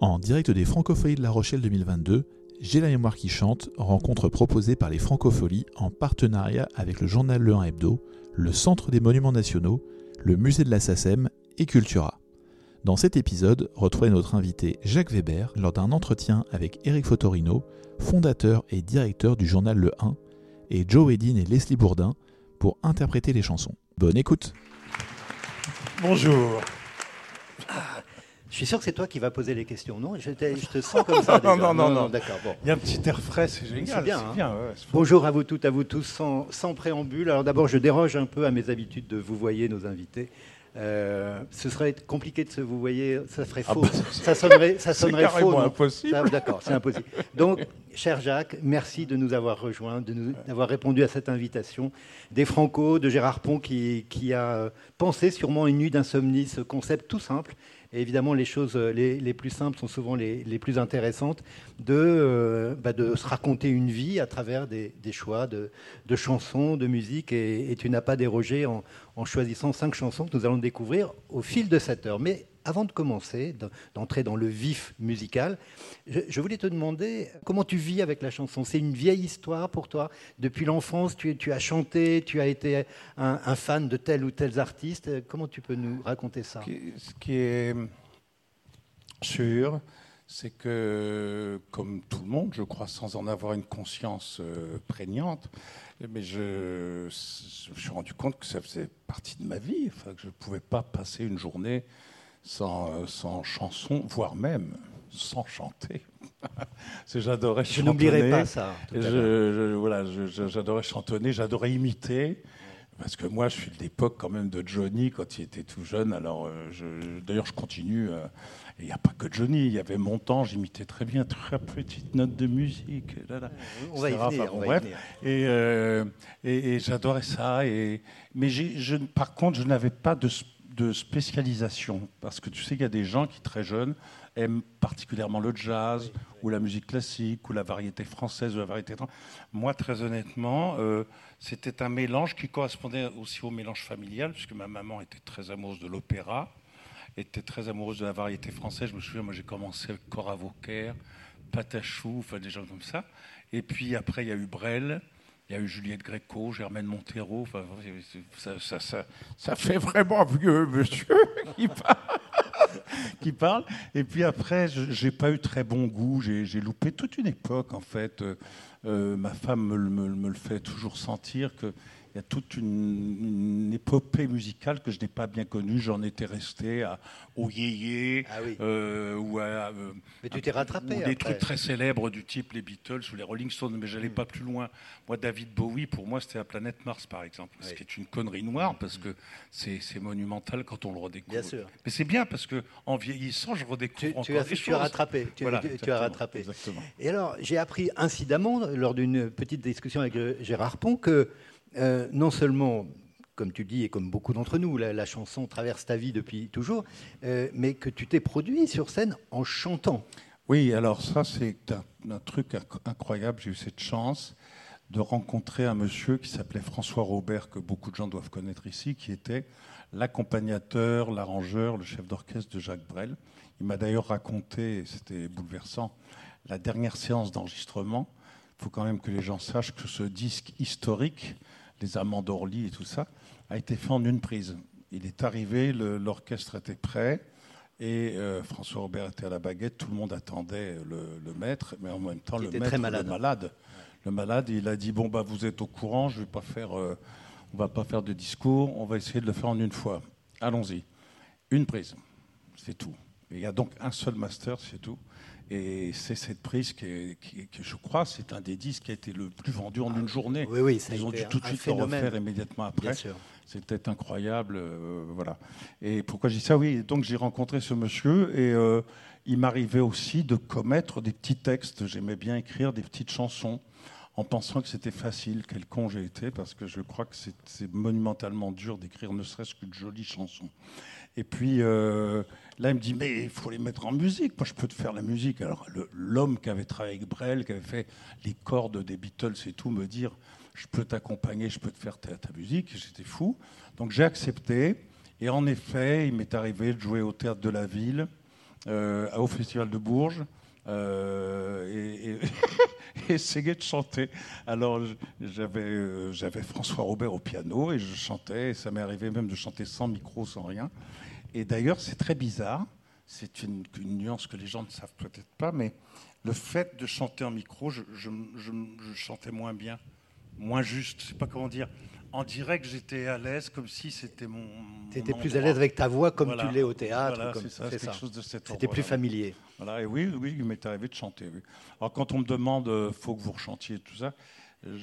En direct des Francopholies de La Rochelle 2022, J'ai la mémoire qui chante, rencontre proposée par les Francopholies en partenariat avec le journal Le 1 Hebdo, le Centre des Monuments Nationaux, le Musée de la SACEM et Cultura. Dans cet épisode, retrouvez notre invité Jacques Weber lors d'un entretien avec Eric Fotorino, fondateur et directeur du journal Le 1, et Joe Edin et Leslie Bourdin pour interpréter les chansons. Bonne écoute Bonjour. Je suis sûr que c'est toi qui vas poser les questions, non? Je, je te sens comme ça. non, non, non, non. D'accord. Bon. Il y a un petit air frais, c'est génial. C'est bien, hein. ouais, c'est Bonjour à vous toutes, à vous tous, sans, sans préambule. Alors d'abord, je déroge un peu à mes habitudes de vous voyer nos invités. Euh, ce serait compliqué de se vous voyer, ça ferait Ah faux. bah, ça sonnerait, ça c'est sonnerait faux. non impossible. D'accord, c'est impossible. Donc, cher Jacques, merci de nous avoir rejoints, d'avoir répondu à cette invitation. Des Franco, de Gérard Pont, qui, qui a pensé sûrement une nuit d'insomnie, ce concept tout simple. Évidemment, les choses euh, les, plus simples sont souvent les, plus intéressantes, de, euh, bah, de se raconter une vie à travers des, choix de, chansons, de musique. Et, tu n'as pas dérogé en, en choisissant cinq chansons que nous allons découvrir au fil de cette heure. Mais avant de commencer, de- d'entrer dans le vif musical, je, voulais te demander comment tu vis avec la chanson. C'est une vieille histoire pour toi. Depuis l'enfance, tu, as chanté, tu as été un, fan de tel ou tel artiste. Comment tu peux nous raconter ça? Ce qui- est sûr, c'est que, comme tout le monde, je crois, sans en avoir une conscience euh, prégnante, mais je, je me suis rendu compte que ça faisait partie de ma vie, enfin, que je ne pouvais pas passer une journée sans, euh, sans chanson, voire même sans chanter. J'adorais Je chantonner. n'oublierai pas ça. je- je- voilà, je- je- j'adorais chantonner, j'adorais imiter. Parce que moi, je suis de l'époque quand même de Johnny quand il était tout jeune. Alors, euh, je- d'ailleurs, je continue. euh, il n'y a pas que Johnny. Il y avait mon temps. J'imitais très bien, très petite note de musique. là, là, On va y venir. Enfin, on bon, va y bref. venir. Et, euh, et- et j'adorais ça. Et, mais je, par contre, je n'avais pas de, s- de spécialisation. Parce que tu sais qu'il y a des gens qui, très jeunes, aiment particulièrement le jazz ou la musique classique ou la variété française ou la variété étrangère. Moi, très honnêtement, euh, c'était un mélange qui correspondait aussi au mélange familial, puisque ma maman était très amoureuse de l'opéra, était très amoureuse de la variété française. Je me souviens, moi, j'ai commencé avec Cora Vauquer, Patachou, enfin des gens comme ça. Et puis après, il y a eu Brel. Il y a eu Juliette Gréco, Germaine Montero. Enfin, ça, ça- ça- fait vraiment vieux monsieur qui parle. qui parle. Et puis après, j'ai pas eu très bon goût. J'ai loupé toute une époque, en fait. Euh, ma femme me, me le- fait toujours sentir qu'il y a toute une, une épopée musicale que je n'ai pas bien connue. J'en étais resté à, au yéyé. Ah oui. euh, ou à, euh, Mais tu t'es rattrapé ou des trucs très célèbres du type les Beatles ou les Rolling Stones, mais j'allais pas plus loin. Moi, David Bowie, pour moi, c'était la planète Mars, par exemple, ce Oui. qui est une connerie noire parce que c'est monumental quand on le redécouvre. Bien sûr. Mais c'est bien parce que en vieillissant, je redécouvre Tu, encore tu as, des tu as rattrapé. Tu, Voilà, tu- as rattrapé. Exactement. Et alors, j'ai appris incidemment, lors d'une petite discussion avec Gérard Pont, que euh, non seulement, comme tu dis, et comme beaucoup d'entre nous, la, chanson traverse ta vie depuis toujours, euh, mais que tu t'es produit sur scène en chantant. Oui, alors ça, c'est un, un truc inc- incroyable. J'ai eu cette chance de rencontrer un monsieur qui s'appelait François Robert, que beaucoup de gens doivent connaître ici, qui était l'accompagnateur, l'arrangeur, le chef d'orchestre de Jacques Brel. Il m'a d'ailleurs raconté, c'était bouleversant, la dernière séance d'enregistrement. Il faut quand même que les gens sachent que ce disque historique, les Amants d'Orly et tout ça, a été fait en une prise. Il est arrivé, l'orchestre était prêt, et euh, François Robert était à la baguette, tout le monde attendait le, le maître, mais en même temps, le maître, très malade. le malade. Le malade, il a dit Bon, bah, vous êtes au courant, je vais pas faire, euh, on va pas faire de discours, on va essayer de le faire en une fois. Allons-y. Une prise, c'est tout. Il y a donc un seul master, c'est tout. Et c'est cette prise qui, qui je crois, c'est un des disques qui a été le plus vendu en une journée. Oui, oui, ça Ils ont dû tout de suite le refaire immédiatement après. Bien sûr. C'était incroyable, euh, voilà. Et pourquoi je dis ça? Oui, donc j'ai rencontré ce monsieur et euh, il m'arrivait aussi de commettre des petits textes. J'aimais bien écrire des petites chansons en pensant que c'était facile. Quel con j'ai été parce que je crois que c'est- c'est monumentalement dur d'écrire ne serait-ce qu'une jolie chanson. Et puis euh, là, il me dit mais il faut les mettre en musique. Moi, je peux te faire la musique. Alors l'homme qui avait travaillé avec Brel, qui avait fait les cordes des Beatles et tout, me dire je peux t'accompagner, je peux te faire ta, musique. J'étais fou. Donc j'ai accepté. Et en effet, il m'est arrivé de jouer au théâtre de la ville euh, au Festival de Bourges. Euh, et, essayait de chanter. Alors euh, j'avais François Robert au piano et je chantais. Et ça m'est arrivé même de chanter sans micro, sans rien. Et d'ailleurs, c'est très bizarre. C'est une, nuance que les gens ne savent peut-être pas, mais le fait de chanter en micro, je, je, je chantais moins bien, moins juste. Je sais pas comment dire en direct, j'étais à l'aise, comme si c'était mon. Tu étais plus à l'aise avec ta voix, comme tu l'es au théâtre. Voilà, c'est ça, quelque chose de C'était plus familier. Voilà, et oui, oui, il m'est arrivé de chanter. Alors, quand on me demande, euh, faut que vous rechantiez tout ça,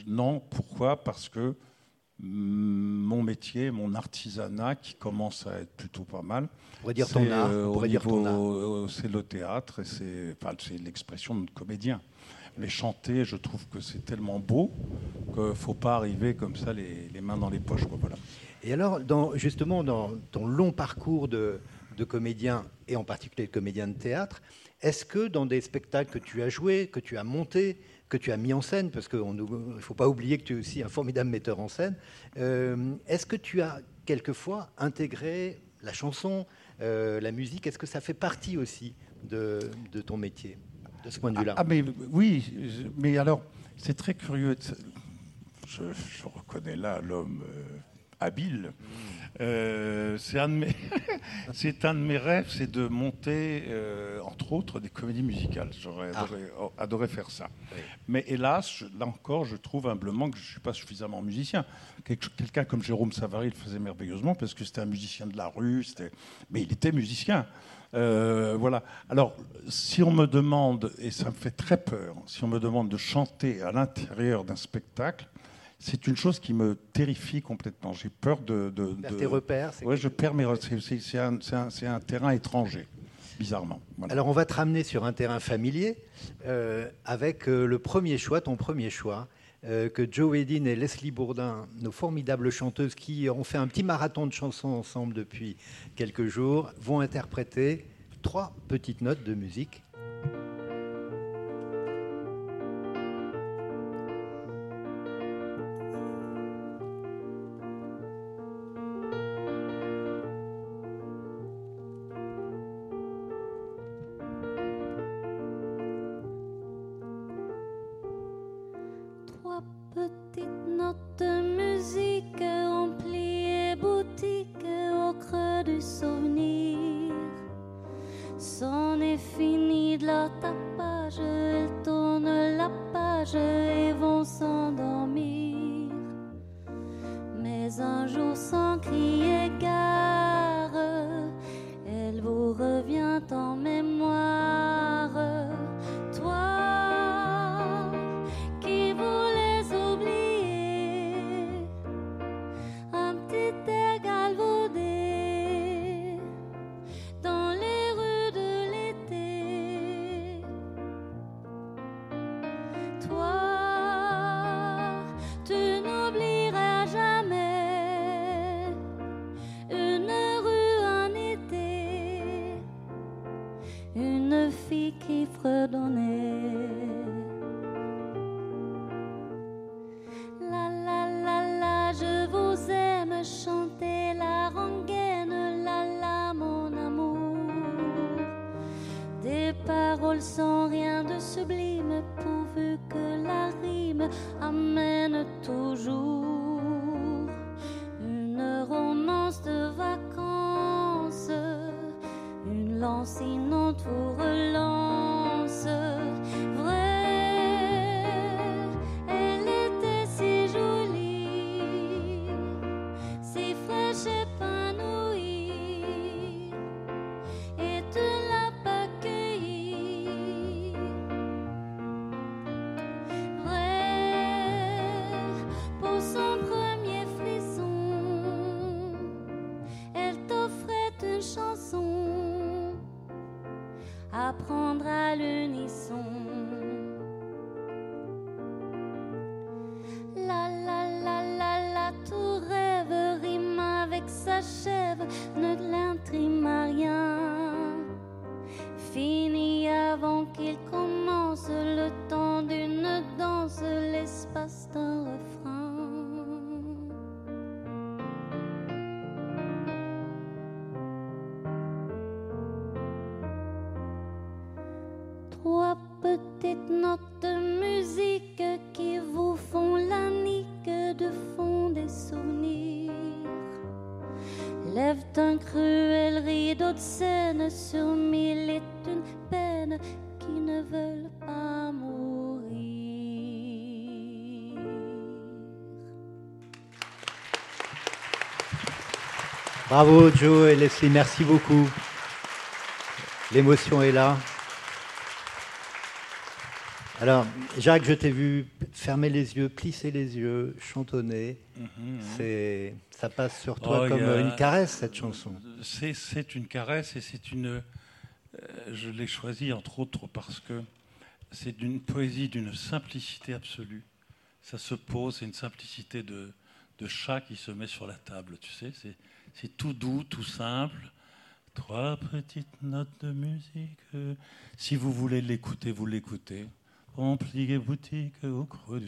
non. Pourquoi? Parce que mon métier, mon artisanat, qui commence à être plutôt pas mal. On pourrait dire ton art. Euh, c'est le théâtre et c'est enfin, l'expression de comédien. Mais chanter, je trouve que c'est tellement beau qu'il ne faut pas arriver comme ça les, mains dans les poches. Quoi, voilà. Et alors, dans, justement, dans ton long parcours de, de comédien, et en particulier de comédien de théâtre, est-ce que dans des spectacles que tu as joués, que tu as montés, que tu as mis en scène, parce qu'il ne faut pas oublier que tu es aussi un formidable metteur en scène, euh, est-ce que tu as quelquefois intégré la chanson, euh, la musique? Est-ce que ça fait partie aussi de, ton métier de ce point de vue-là? Ah, mais oui, mais alors, c'est très curieux. Je, reconnais là l'homme euh, habile. Euh, c'est un, de mes c'est un de mes rêves, c'est de monter, euh, entre autres, des comédies musicales. J'aurais ah. adoré, faire ça. Mais hélas, là encore, je trouve humblement que je ne suis pas suffisamment musicien. Quelqu'un comme Jérôme Savary le faisait merveilleusement parce que c'était un musicien de la rue, mais il était musicien. Euh, voilà. Alors, si on me demande, et ça me fait très peur, si on me demande de chanter à l'intérieur d'un spectacle, c'est une chose qui me terrifie complètement. J'ai peur de. de, de... tes repères Oui, je perds mes repères. C'est un, un, terrain étranger, bizarrement. Alors, on va te ramener sur un terrain familier euh, avec euh, le premier choix, ton premier choix. que Joe Edin et Leslie Bourdin, nos formidables chanteuses qui ont fait un petit marathon de chansons ensemble depuis quelques jours, vont interpréter trois petites notes de musique apprendre à l'unisson. Bravo Joe et Leslie, merci beaucoup. L'émotion est là. Alors, Jacques, je t'ai vu fermer les yeux, plisser les yeux, chantonner. C'est, ça passe sur toi Oh, comme a- une caresse, cette chanson. C'est, une caresse et c'est une. euh, je l'ai choisi entre autres parce que c'est d'une poésie d'une simplicité absolue. Ça se pose, c'est une simplicité de, de chat qui se met sur la table, tu sais. C'est, tout doux, tout simple. Trois petites notes de musique. Si vous voulez l'écouter, vous l'écoutez. Remplie boutique au creux du.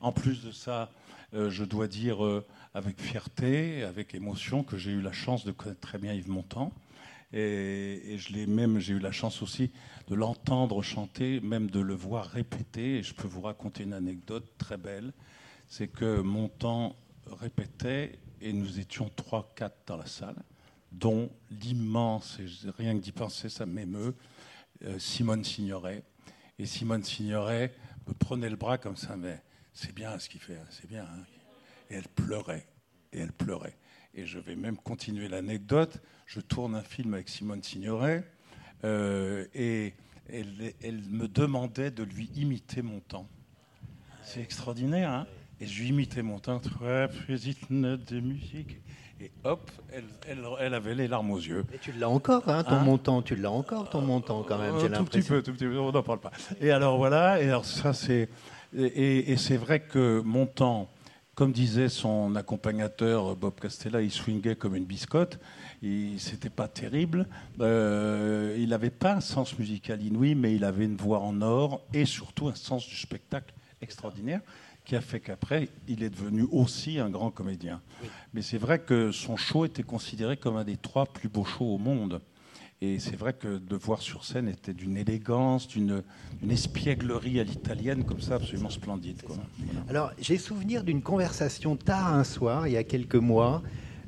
En plus de ça, euh, je dois dire euh, avec fierté, avec émotion, que j'ai eu la chance de connaître très bien Yves Montand. Et, et je l'ai même, j'ai eu la chance aussi de l'entendre chanter, même de le voir répéter. Et je peux vous raconter une anecdote très belle. C'est que Montand répétait et nous étions trois, quatre dans la salle, dont l'immense, et rien que d'y penser, ça m'émeut, euh, Simone Signoret. Et Simone Signoret me prenait le bras comme ça, mais c'est bien ce qu'il fait, hein, c'est bien. hein. Et elle pleurait, et elle pleurait. Et je vais même continuer l'anecdote. Je tourne un film avec Simone Signoret, euh, et elle me demandait de lui imiter mon temps. C'est extraordinaire, hein Et je lui imitais mon temps, trois petites notes de musique. Et hop, elle, elle- elle avait les larmes aux yeux. Et tu l'as encore, hein, ton Hein montant, tu l'as encore, ton montant quand même, Euh, j'ai tout petit l'impression. peu, tout petit peu, on n'en parle pas. Et alors voilà, et alors ça c'est et, c'est vrai que Montand, comme disait son accompagnateur Bob Castella, il swingait comme une biscotte. C'était pas terrible. Euh, il n'avait pas un sens musical inouï, mais il avait une voix en or et surtout un sens du spectacle extraordinaire qui a fait qu'après, il est devenu aussi un grand comédien. Mais c'est vrai que son show était considéré comme un des trois plus beaux shows au monde. Et c'est vrai que de voir sur scène était d'une élégance, d'une espièglerie à l'italienne, comme ça, absolument splendide. quoi. Alors, j'ai souvenir d'une conversation tard un soir, il y a quelques mois,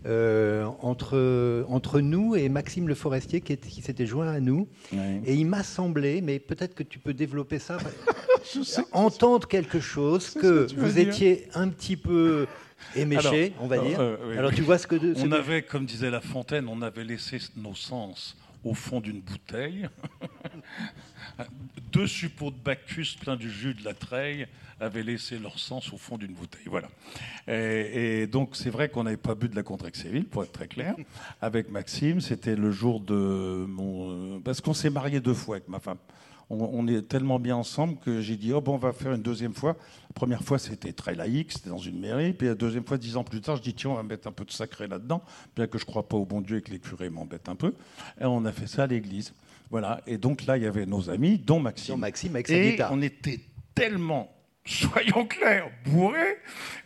euh, entre, entre nous et Maxime Le Forestier qui, est- qui s'était joint à nous. Ouais. Et il m'a semblé, mais peut-être que tu peux développer ça, entendre quelque chose que vous étiez un petit peu éméché, Alors, on va dire. euh, oui. Alors, tu vois ce que... de- ce On que- avait, comme disait La Fontaine, on avait laissé nos sens au fond d'une bouteille. Deux suppôts de Bacchus pleins du jus de la treille avaient laissé leur sens au fond d'une bouteille. Voilà. Et, donc, c'est vrai qu'on n'avait pas bu de la Contrexéville, pour être très clair. Avec Maxime, c'était le jour de mon. Parce qu'on s'est marié deux fois avec ma femme. On est tellement bien ensemble que j'ai dit, oh bon, on va faire une deuxième fois. La première fois, c'était très laïque, c'était dans une mairie. Puis la deuxième fois, dix ans plus tard, je dis, tiens, on va mettre un peu de sacré là-dedans, bien que je ne crois pas au bon Dieu et que les curés m'embêtent un peu. Et on a fait ça à l'église. Voilà. Et donc là, il y avait nos amis, dont Maxime. Dont Maxime avec sa et guitare. on était tellement, soyons clairs, bourrés,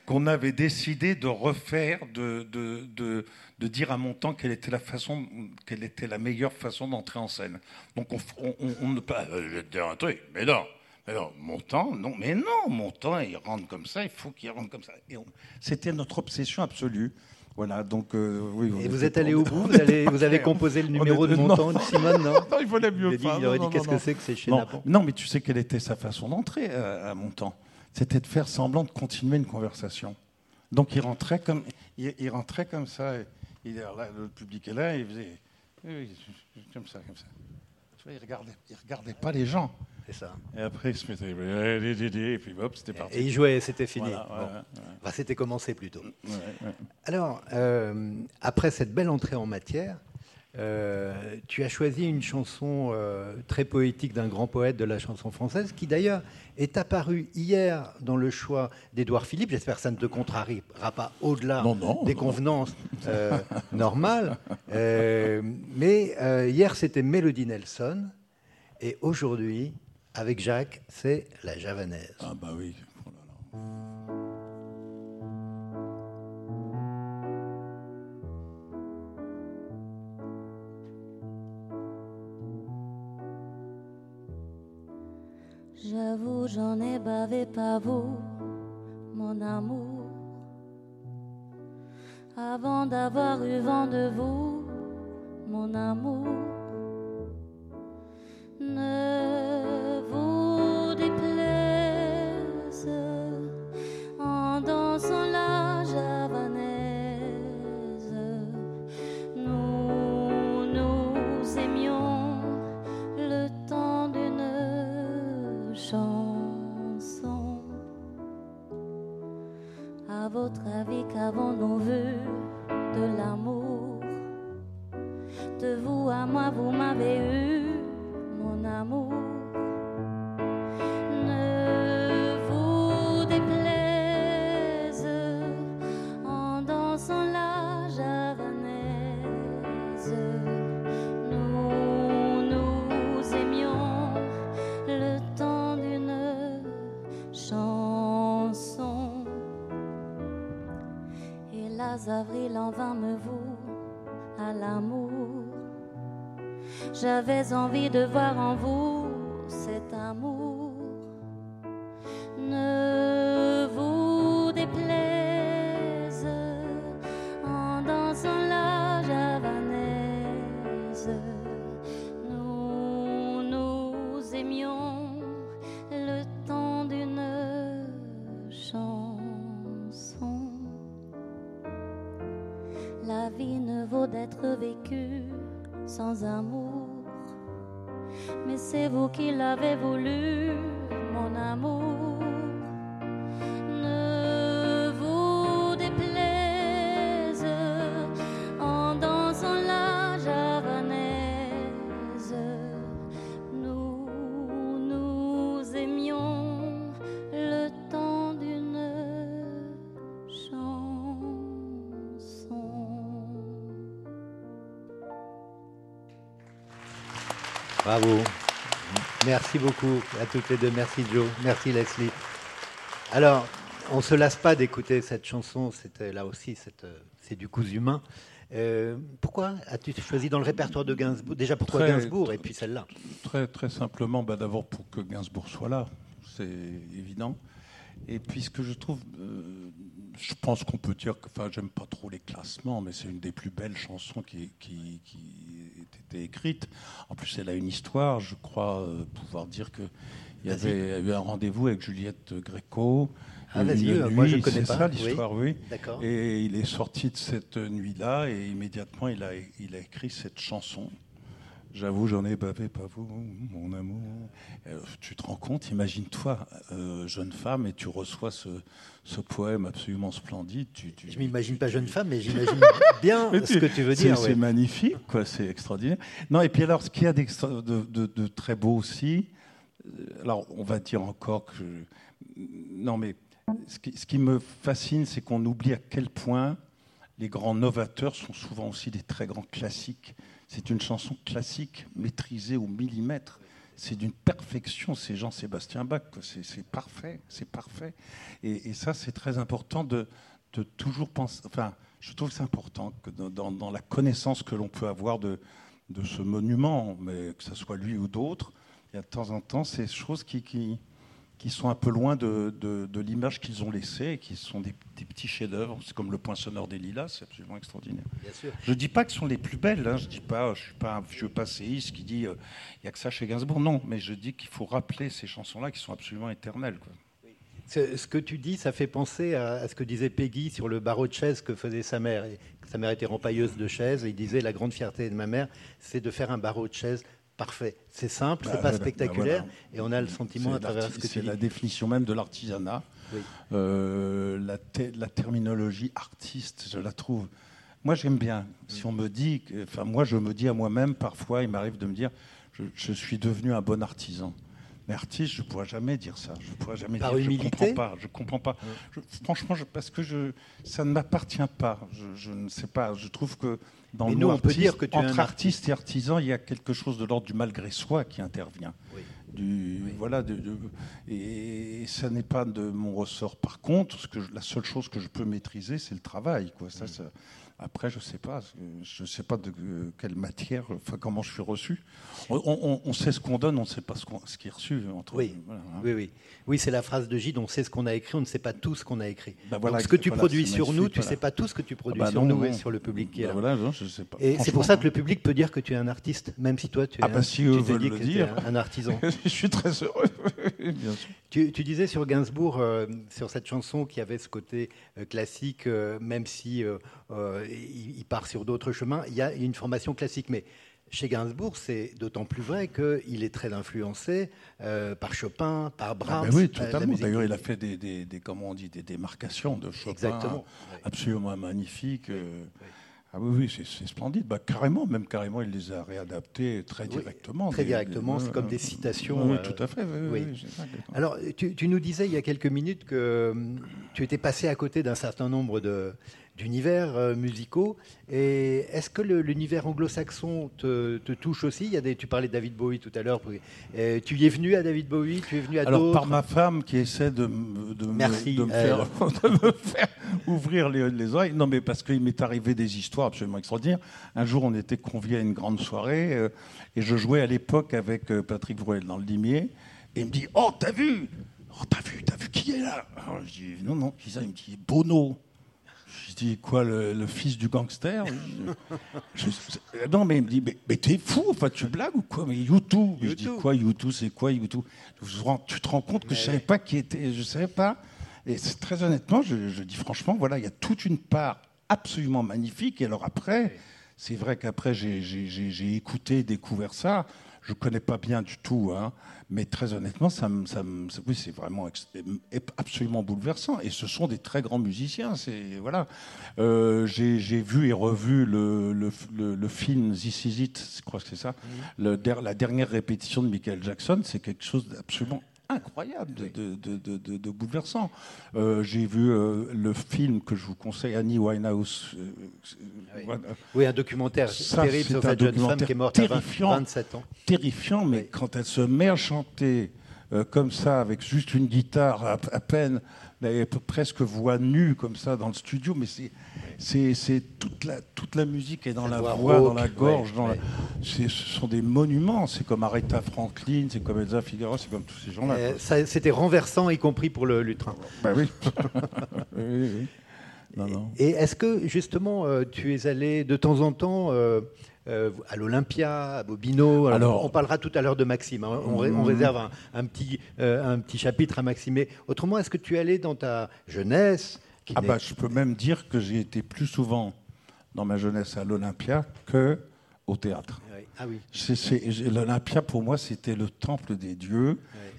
qu'on avait décidé de refaire, de, de, de, de dire à Montand quelle était la façon, quelle était la meilleure façon d'entrer en scène. Donc on, on, ne pas, euh, je vais te dire un truc, mais non. Mais non, Montand, non, mais non, Montand, il rentre comme ça, il faut qu'il rentre comme ça. C'était notre obsession absolue. Voilà, donc euh, oui. Et vous êtes allé au bout vous, allez- avez composé le numéro de montant non. de Simone, non Non, il valait Il, mieux pas. il aurait dit qu'est-ce que c'est que c'est chez Non, mais tu sais quelle était sa façon d'entrer euh, à, à Montand C'était de faire semblant de continuer une conversation. Donc il rentrait comme, il, il rentrait comme ça. et il, alors là, le public est là, et il faisait oui, oui, comme ça, comme ça. Tu vois, il regardait, il regardait pas les gens. C'est ça. Et après, il se mettait, et puis hop, c'était parti. Et il jouait, c'était fini. Voilà, Bon. ouais, Enfin, c'était commencé plutôt. ouais. Alors, euh, après cette belle entrée en matière, euh, tu as choisi une chanson euh, très poétique d'un grand poète de la chanson française, qui d'ailleurs est apparue hier dans le choix d'Édouard Philippe. J'espère que ça ne te contrariera pas au-delà des non. convenances euh, normales. Mais hier, c'était Mélodie Nelson, et aujourd'hui, avec Jacques, c'est la javanaise. Ah bah oui. Oh là là. J'avoue, j'en ai bavé pas vous, mon amour. Avant d'avoir eu vent de vous, mon amour. Ne avis, qu'avons-nous vu de l'amour. De vous à moi, vous m'avez eu, avril en vain me voue à l'amour. J'avais envie de voir en vous cet amour Mais c'est vous qui l'avez voulu, mon amour. Bravo. Merci beaucoup à toutes les deux. Merci Joe. Merci Leslie. Alors, on ne se lasse pas d'écouter cette chanson. C'était là aussi, euh, c'est du cousu humain. Euh, pourquoi as-tu choisi dans le répertoire de Gainsbourg? Déjà, pourquoi Très- Gainsbourg et puis celle-là Très, très simplement, bah, d'abord pour que Gainsbourg soit là, c'est évident. Et puis ce que je trouve, euh, je pense qu'on peut dire que, enfin, j'aime pas trop les classements, mais c'est une des plus belles chansons qui, qui, qui ait été écrite. En plus, elle a une histoire. Je crois euh, pouvoir dire que il y avait eu un rendez-vous avec Juliette Gréco. Ah, une vas-y, nuit, moi, je connais pas, ça oui. l'histoire, oui. D'accord. Et il est sorti de cette nuit-là et immédiatement il a, il a écrit cette chanson. J'avoue, j'en ai bavé, pas vous, mon amour. Euh, tu te rends compte, imagine-toi, euh, jeune femme, et tu reçois ce, ce poème absolument splendide. Tu, tu- Je m'imagine pas jeune femme, mais j'imagine bien ce que tu veux dire. C'est magnifique, quoi. C'est extraordinaire. Non, et puis alors, ce qu'il y a de, de- de très beau aussi, euh, alors on va dire encore que, non, mais ce qui, ce qui me fascine, c'est qu'on oublie à quel point les grands novateurs sont souvent aussi des très grands classiques. C'est une chanson classique maîtrisée au millimètre. C'est d'une perfection, c'est Jean-Sébastien Bach. C'est parfait, c'est parfait. Et, ça, c'est très important de, toujours penser. Enfin, je trouve que c'est important que dans, la connaissance que l'on peut avoir de, ce monument, mais que ce soit lui ou d'autres, il y a de temps en temps ces choses qui, qui sont un peu loin de, de- de l'image qu'ils ont laissée et qui sont des, des petits chefs-d'œuvre. C'est comme le point sonore des Lilas, c'est absolument extraordinaire. Bien sûr. Je ne dis pas que ce sont les plus belles, hein. je dis pas, je suis pas un vieux passéiste qui dit euh, il n'y a que ça chez Gainsbourg, non, mais je dis qu'il faut rappeler ces chansons-là qui sont absolument éternelles. quoi. Ce, que tu dis, ça fait penser à, ce que disait Peggy sur le barreau de chaise que faisait sa mère. Sa mère était rempailleuse de chaises. Et il disait la grande fierté de ma mère, c'est de faire un barreau de chaise parfait. C'est simple, Bah, c'est pas spectaculaire, bah, et on a le sentiment à travers ce que tu C'est la définition même de l'artisanat. Oui. Euh, la, te- la terminologie artiste, je la trouve. Moi, j'aime bien. Si on me dit, enfin, moi, je me dis à moi-même, parfois, il m'arrive de me dire, je, je suis devenu un bon artisan. Mais artiste, je ne pourrais jamais dire ça. Je pourrais jamais Par dire. humilité Je comprends pas. Je comprends pas. Je- franchement, je- parce que ça ne m'appartient pas. Je, je ne sais pas. Je trouve que dans nous, on peut dire que tu entre artiste. artiste. et artisan, il y a quelque chose de l'ordre du malgré soi qui intervient. Oui. du voilà de- de- et ça n'est pas de mon ressort. Par contre ce que je- la seule chose que je peux maîtriser c'est le travail quoi. Ça- Après, je sais pas, je sais pas de quelle matière, enfin comment je suis reçu. On, sait ce qu'on donne, on ne sait pas ce, ce qui est reçu. Entre, oui. Hein. oui, oui, oui, c'est la phrase de Gide. On sait ce qu'on a écrit, on ne sait pas tout ce qu'on a écrit. Bah Donc, ce que tu produis sur nous, tu ne sais pas tout ce que tu produis ah bah sur nous et sur le public qui est bah là. Voilà, je sais pas. Et c'est pour ça que le public peut dire que tu es un artiste, même si toi tu es ah bah un, si eux veulent le dire. un, artisan. je suis très heureux. Bien sûr. Tu, disais sur Gainsbourg, euh, sur cette chanson qui avait ce côté euh, classique, euh, même si il, part sur d'autres chemins, il y a une formation classique. Mais chez Gainsbourg, c'est d'autant plus vrai qu'il est très influencé par Chopin, par ah ben Brahms. oui, totalement. D'ailleurs, il a fait des, des, comment on dit, des démarcations de Chopin Exactement. absolument magnifiques. Ah oui, oui c'est splendide. Bah, carrément, même carrément, il les a réadaptés très directement. très directement, c'est comme des citations. Oui, tout à fait. Oui, Alors, tu, tu, nous disais il y a quelques minutes que hum, tu étais passé à côté d'un certain nombre de, d'univers euh, musicaux. Et est-ce que l'univers anglo-saxon te, touche aussi? Il y a des, Tu parlais de David Bowie tout à l'heure. tu y es venu à David Bowie? Tu es venu à Alors, par ma femme qui essaie de, de, Me, faire, ouvrir les, les, oreilles. Non, mais parce qu'il m'est arrivé des histoires absolument extraordinaires. Un jour, on était conviés à une grande soirée euh, et je jouais à l'époque avec euh, Patrick Bruel dans le Limier. Et il me dit Oh, t'as vu Oh, t'as vu, t'as vu qui est là? Alors, Je dis Non, non, qui ça Il me dit Bono. Je dis quoi, le, fils du gangster Non, mais il me dit, mais, t'es fou, enfin tu blagues ou quoi? Mais YouTube. Je dis quoi, YouTube, c'est quoi YouTube? Tu te rends compte que je savais pas qui était, je savais pas. Et très honnêtement, je, dis franchement, voilà, il y a toute une part absolument magnifique. Et alors après, c'est vrai qu'après j'ai écouté, découvert ça. Je connais pas bien du tout, hein, mais très honnêtement, ça, ça, oui, c'est vraiment absolument bouleversant. Et ce sont des très grands musiciens. C'est voilà. Euh, j'ai vu et revu le, le, le, film This Is It, je crois que c'est ça. La dernière répétition de Michael Jackson, c'est quelque chose d'absolument incroyable, de, de, de, bouleversant. Euh, j'ai vu euh, le film que je vous conseille, Annie Winehouse. Euh, oui. un documentaire terrible sur cette jeune femme qui est morte à 27 ans. Terrifiant, mais quand elle se met à chanter comme ça, avec juste une guitare à, à peine, presque voix nue comme ça dans le studio, mais c'est c'est toute la, toute la musique est dans la voix, dans la gorge. Dans ce sont des monuments. C'est comme Aretha Franklin, c'est comme Elsa Figueroa, c'est comme tous ces gens-là. C'était renversant, y compris pour le lutrin. Bah oui. Et est-ce que justement, euh, tu es allé de temps en temps euh, euh, à l'Olympia, à Bobino Alors, on parlera tout à l'heure de Maxime. Hein. On, on, mm-hmm. réserve un, petit, un petit chapitre à Maxime. Mais autrement, est-ce que tu es allé dans ta jeunesse ah bah, je peux même dire que j'ai été plus souvent dans ma jeunesse à l'Olympia que au théâtre. Ah oui. L'Olympia, pour moi, c'était le temple des dieux.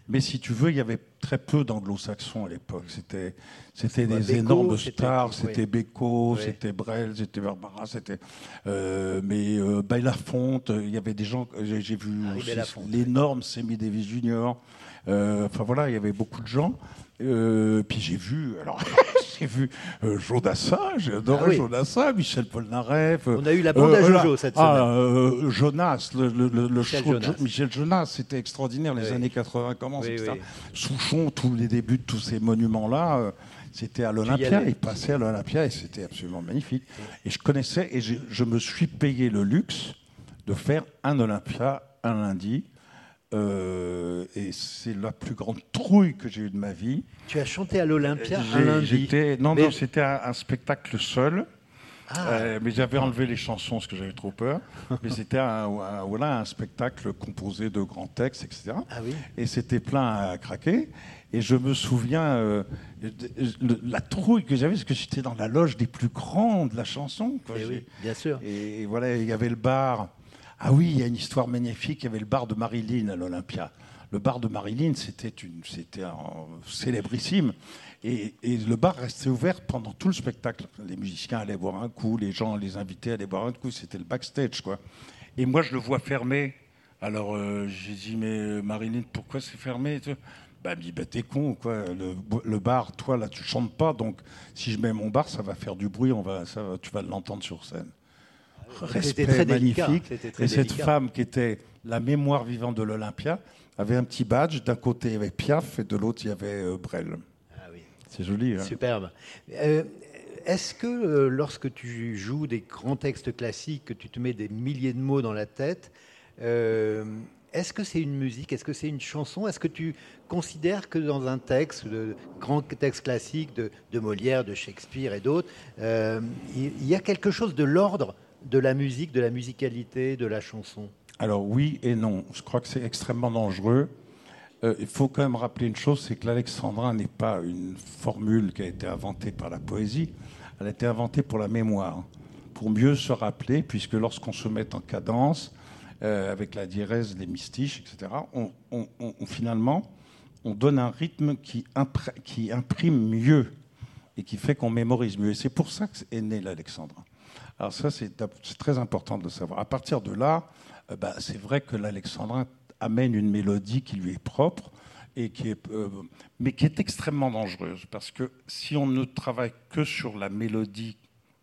Mais si tu veux, il y avait très peu d'anglo-saxons à l'époque. C'était, c'était des énormes stars. C'était Beko, c'était Brel, c'était Barbara, c'était. Euh, mais euh, Belafonte, il y avait des gens. J'ai, vu ah l'énorme Semi Davis Jr. Euh, enfin voilà, il y avait beaucoup de gens. Euh, puis j'ai vu, alors j'ai vu euh, Jodassin, j'ai adoré ah Jodassin, Michel Polnareff. On a eu la bande à Jojo cette ah, semaine. Jonas, le, le, Michel, show Jonas. Michel Jonas, c'était extraordinaire, les années 80 commencent, etc. Souchon, tous les débuts de tous ces monuments-là. C'était à l'Olympia, il passait à l'Olympia et c'était absolument magnifique. Et je connaissais et je me suis payé le luxe de faire un Olympia un lundi euh, et c'est la plus grande trouille que j'ai eue de ma vie. Tu as chanté à l'Olympia un lundi Non, non c'était un, spectacle seul. Ah. Euh, mais j'avais enlevé les chansons parce que j'avais trop peur. mais c'était un, voilà, un spectacle composé de grands textes, etc. Ah oui. Et c'était plein à craquer. Et je me souviens euh, la trouille que j'avais, parce que j'étais dans la loge des plus grands de la chanson. Et eh oui, bien sûr. Et voilà, il y avait le bar ah oui, il y a une histoire magnifique. Il y avait le bar de Marilyn à l'Olympia. Le bar de Marilyn, c'était célébrissime. Et, le bar restait ouvert pendant tout le spectacle. Les musiciens allaient boire un coup, les gens, les invités allaient boire un coup. C'était le backstage, quoi. Et moi, je le vois fermé. Alors, euh, j'ai dit, mais Marilyn, pourquoi c'est fermé bah, me dit, bah, t'es con, quoi? Le, bar, toi, là, tu chantes pas, donc si je mets mon bar, ça va faire du bruit, on va, ça, tu vas l'entendre sur scène respect très magnifique. et cette femme qui était la mémoire vivante de l'Olympia avait un petit badge. D'un côté, il y avait Piaf et de l'autre, il y avait euh, Brel. Ah oui. C'est joli. Hein Superbe. Euh, est-ce que euh, lorsque tu joues des grands textes classiques, que tu te mets des milliers de mots dans la tête, euh, est-ce que c'est une musique? Est-ce que c'est une chanson? Est-ce que tu considères que dans un texte, de grand texte classique de, Molière, de Shakespeare et d'autres, euh, il y a quelque chose de l'ordre de la musique, de la musicalité, de la chanson Alors oui et non. Je crois que c'est extrêmement dangereux. Euh, il faut quand même rappeler une chose, c'est que l'alexandrin n'est pas une formule qui a été inventée par la poésie, elle a été inventée pour la mémoire, pour mieux se rappeler, puisque lorsqu'on se met en cadence, euh, avec la diérèse, les mystiches, etc., on, finalement, on donne un rythme qui, qui imprime mieux et qui fait qu'on mémorise mieux. Et c'est pour ça qu'est né l'alexandrin. Alors ça, c'est très important de le savoir. À partir de là, euh, bah, c'est vrai que l'alexandrin amène une mélodie qui lui est propre, et qui est, euh, mais qui est extrêmement dangereuse. Parce que si on ne travaille que sur la mélodie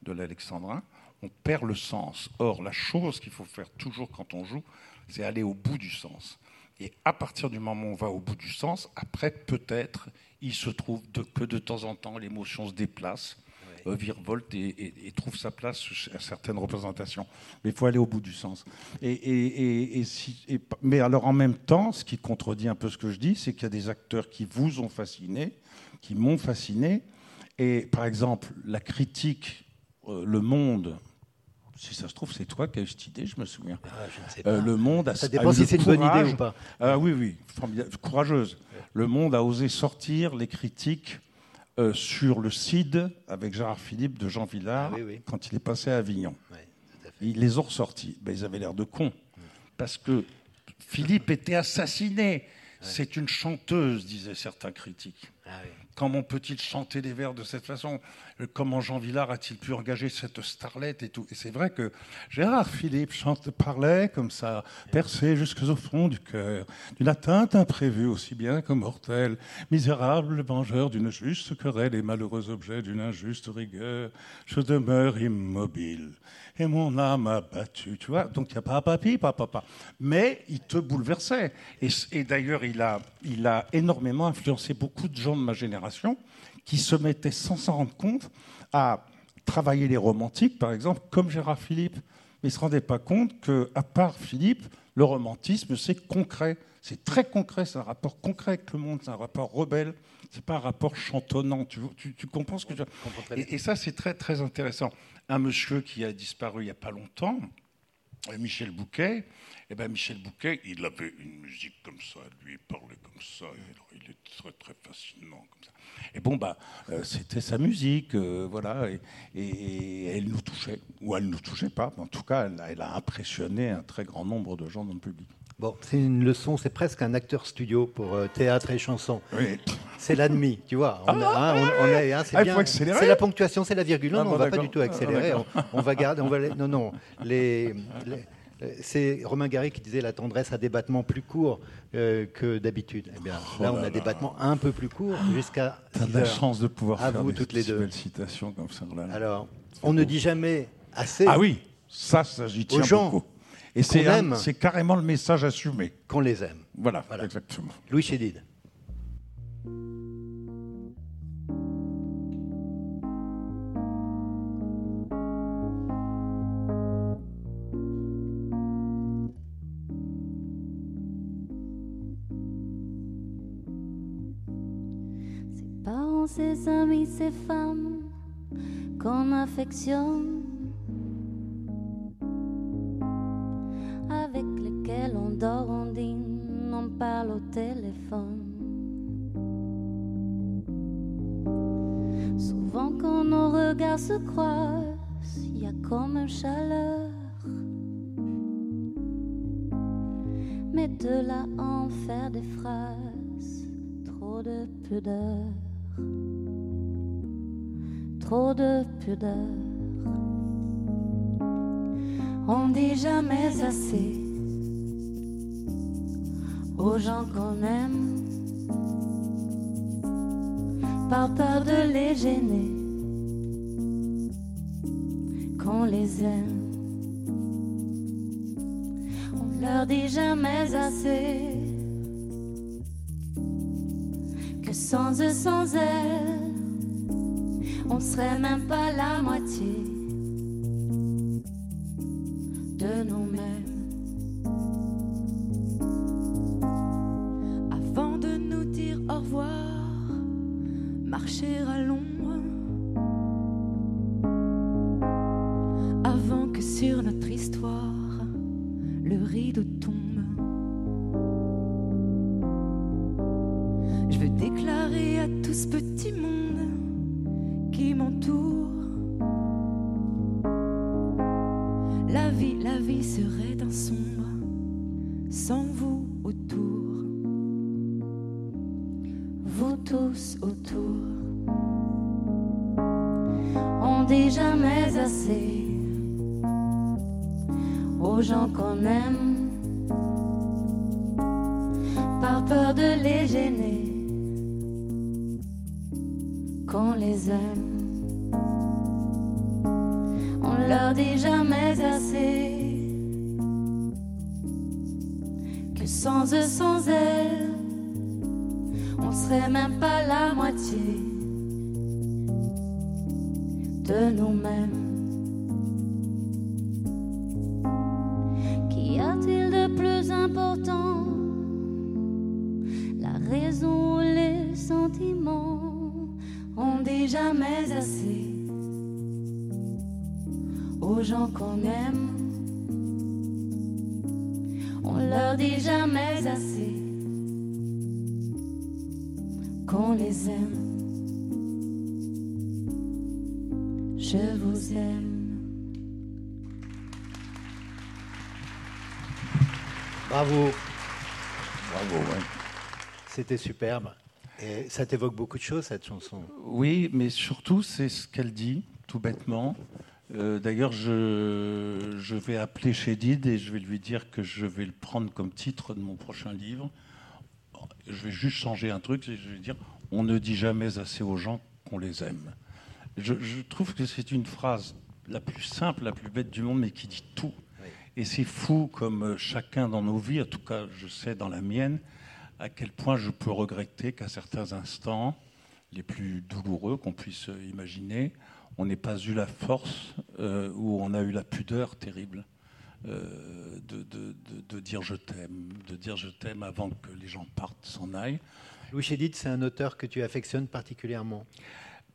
de l'alexandrin, on perd le sens. Or, la chose qu'il faut faire toujours quand on joue, c'est aller au bout du sens. Et à partir du moment où on va au bout du sens, après, peut-être, il se trouve que de temps en temps, l'émotion se déplace virevolte et, trouve sa place à certaines représentations. Mais il faut aller au bout du sens. Et, mais alors en même temps, ce qui contredit un peu ce que je dis, c'est qu'il y a des acteurs qui vous ont fasciné, qui m'ont fasciné. Et par exemple, la critique, euh, Le Monde, si ça se trouve, c'est toi qui as eu cette idée, je me souviens. Ah, euh, le Monde a, ça dépend si c'est une bonne idée ou pas. Ah, oui, oui, courageuse. Le Monde a osé sortir les critiques euh, sur le CID avec Gérard Philippe de Jean Villard ah quand il est passé à Avignon. Ils les ont ressortis. Ben, ils avaient l'air de cons. Parce que Philippe était assassiné. C'est une chanteuse, disaient certains critiques. Ah Comment peut-il chanter des vers de cette façon? Comment Jean Villard a-t-il pu engager cette starlette et tout? Et c'est vrai que Gérard Philippe chante, parlait comme ça, percé jusqu'au fond du cœur, d'une atteinte imprévue aussi bien que mortelle, misérable vengeur d'une juste querelle et malheureux objet d'une injuste rigueur, je demeure immobile et mon âme a battu. Tu vois Donc il n'y a pas papi, pas papa. Mais il te bouleversait. Et, d'ailleurs, il a, il a énormément influencé beaucoup de gens de ma génération qui se mettaient sans s'en rendre compte à travailler les romantiques, par exemple, comme Gérard Philippe. Mais ils ne se rendaient pas compte qu'à part Philippe, le romantisme, c'est concret. C'est très concret, c'est un rapport concret avec le monde, c'est un rapport rebelle, c'est pas un rapport chantonnant. Tu, tu, comprends ce que je et, et ça, c'est très, très intéressant un monsieur qui a disparu il n'y a pas longtemps, euh, Michel Bouquet. Et eh ben Michel Bouquet, il avait une musique comme ça, lui il parlait comme ça, il est très très facilement comme ça. Et bon bah euh, c'était sa musique, euh, voilà, et, elle nous touchait, ou elle ne nous touchait pas, mais en tout cas elle a impressionné un très grand nombre de gens dans le public. Bon, c'est une leçon, c'est presque un acteur studio pour euh, théâtre et chanson. C'est l'admis, tu vois. c'est la ponctuation, c'est la virgule. Non, ah, on ne va pas du tout accélérer. On, va garder, on va, non, non. Les, c'est Romain Gary qui disait la tendresse a des battements plus courts euh, que d'habitude. Eh bien, oh là, on a des battements un peu plus courts jusqu'à. T'as de la chance de pouvoir à faire vous, toutes les deux. belles citations comme ça. Alors, on ne dit jamais assez. Ah oui, ça, ça j'y tiens beaucoup. Et c'est carrément le message assumé. Qu'on les aime. Voilà, exactement. Louis Chédid. Amis, ses femmes qu'on affectionne on parle au téléphone. Souvent quand nos regards se croisent, il y a comme une chaleur. Mais de là en faire des phrases, trop de pudeur. Trop de pudeur. On dit jamais assez aux gens qu'on aime, par peur de les gêner, qu'on les aime. On leur dit jamais assez sans eux, sans elles, on serait même pas la moitié de nous-mêmes. Avant de nous dire au revoir, marcher à l'ombre. Avant que sur notre histoire, le rideau tombe. Ce petit monde qui m'entoure. La vie, la vie serait un sombre sans vous autour. vous tous autour. On dit jamais assez aux gens qu'on aime, par peur de les gêner, On leur dit jamais assez que sans eux, sans elles, on serait même pas la moitié de nous-mêmes. Je vous aime. Bravo, Bravo, ouais. c'était superbe. Et ça t'évoque beaucoup de choses, cette chanson. Oui, mais surtout, c'est ce qu'elle dit, tout bêtement. Euh, D'ailleurs, je, je vais appeler Chédid et je vais lui dire que je vais le prendre comme titre de mon prochain livre. Je vais juste changer un truc, c'est- je vais dire on ne dit jamais assez aux gens qu'on les aime. Je, je trouve que c'est une phrase la plus simple, la plus bête du monde, mais qui dit tout. Et c'est fou comme euh, chacun dans nos vies, en tout cas, je sais dans la mienne, à quel point je peux regretter qu'à certains instants, les plus douloureux qu'on puisse euh, imaginer, on n'ait pas eu la force euh, ou on a eu la pudeur terrible euh, de, de- de- de dire je t'aime, de dire je t'aime avant que les gens partent, s'en aillent. Louis Chédid, c'est un auteur que tu affectionnes particulièrement?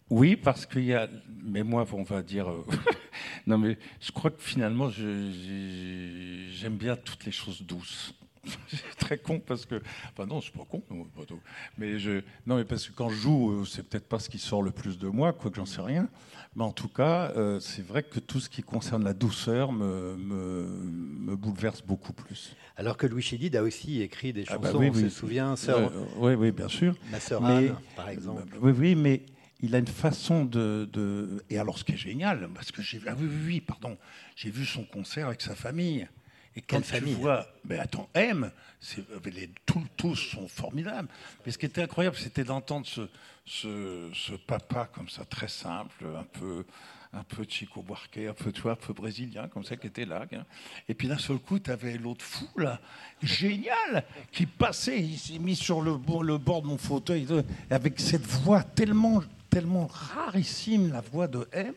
Oui, parce qu'il y a. Mais moi, on va dire. euh, non, mais je crois que finalement, je- j'ai- j'aime bien toutes les choses douces. C'est très con parce que. Enfin, non, c'est pas con. non, pas tout. Mais je. Non, mais parce que quand je joue, euh, c'est peut-être pas ce qui sort le plus de moi, quoique j'en sais rien. Mais en tout cas, euh, c'est vrai que tout ce qui concerne la douceur me, me, me bouleverse beaucoup plus. Alors que Louis Chédid a aussi écrit des Ah chansons, bah oui, on oui. se souvient, Sœur, Euh, oui, oui, bien sûr. Ma sœur mais- Anne, par exemple. Oui, oui, mais il a une façon de. de- Et alors, ce qui est génial, parce que j'ai vu. Ah oui, oui, oui, pardon. J'ai vu son concert avec sa famille. Et quand Quelle tu famille vois. Mais attends, M, les, tous, tous sont formidables. Mais ce qui était incroyable, c'était d'entendre ce, ce, ce papa comme ça, très simple, un peu. Un peu Chico Buarque, un peu, tu vois, un peu brésilien, comme ça, qui était là. hein. Et puis d'un seul coup, tu avais l'autre fou, là, génial, qui passait, il s'est mis sur le, bord- le bord de mon fauteuil, avec cette voix tellement, tellement rarissime, la voix de M,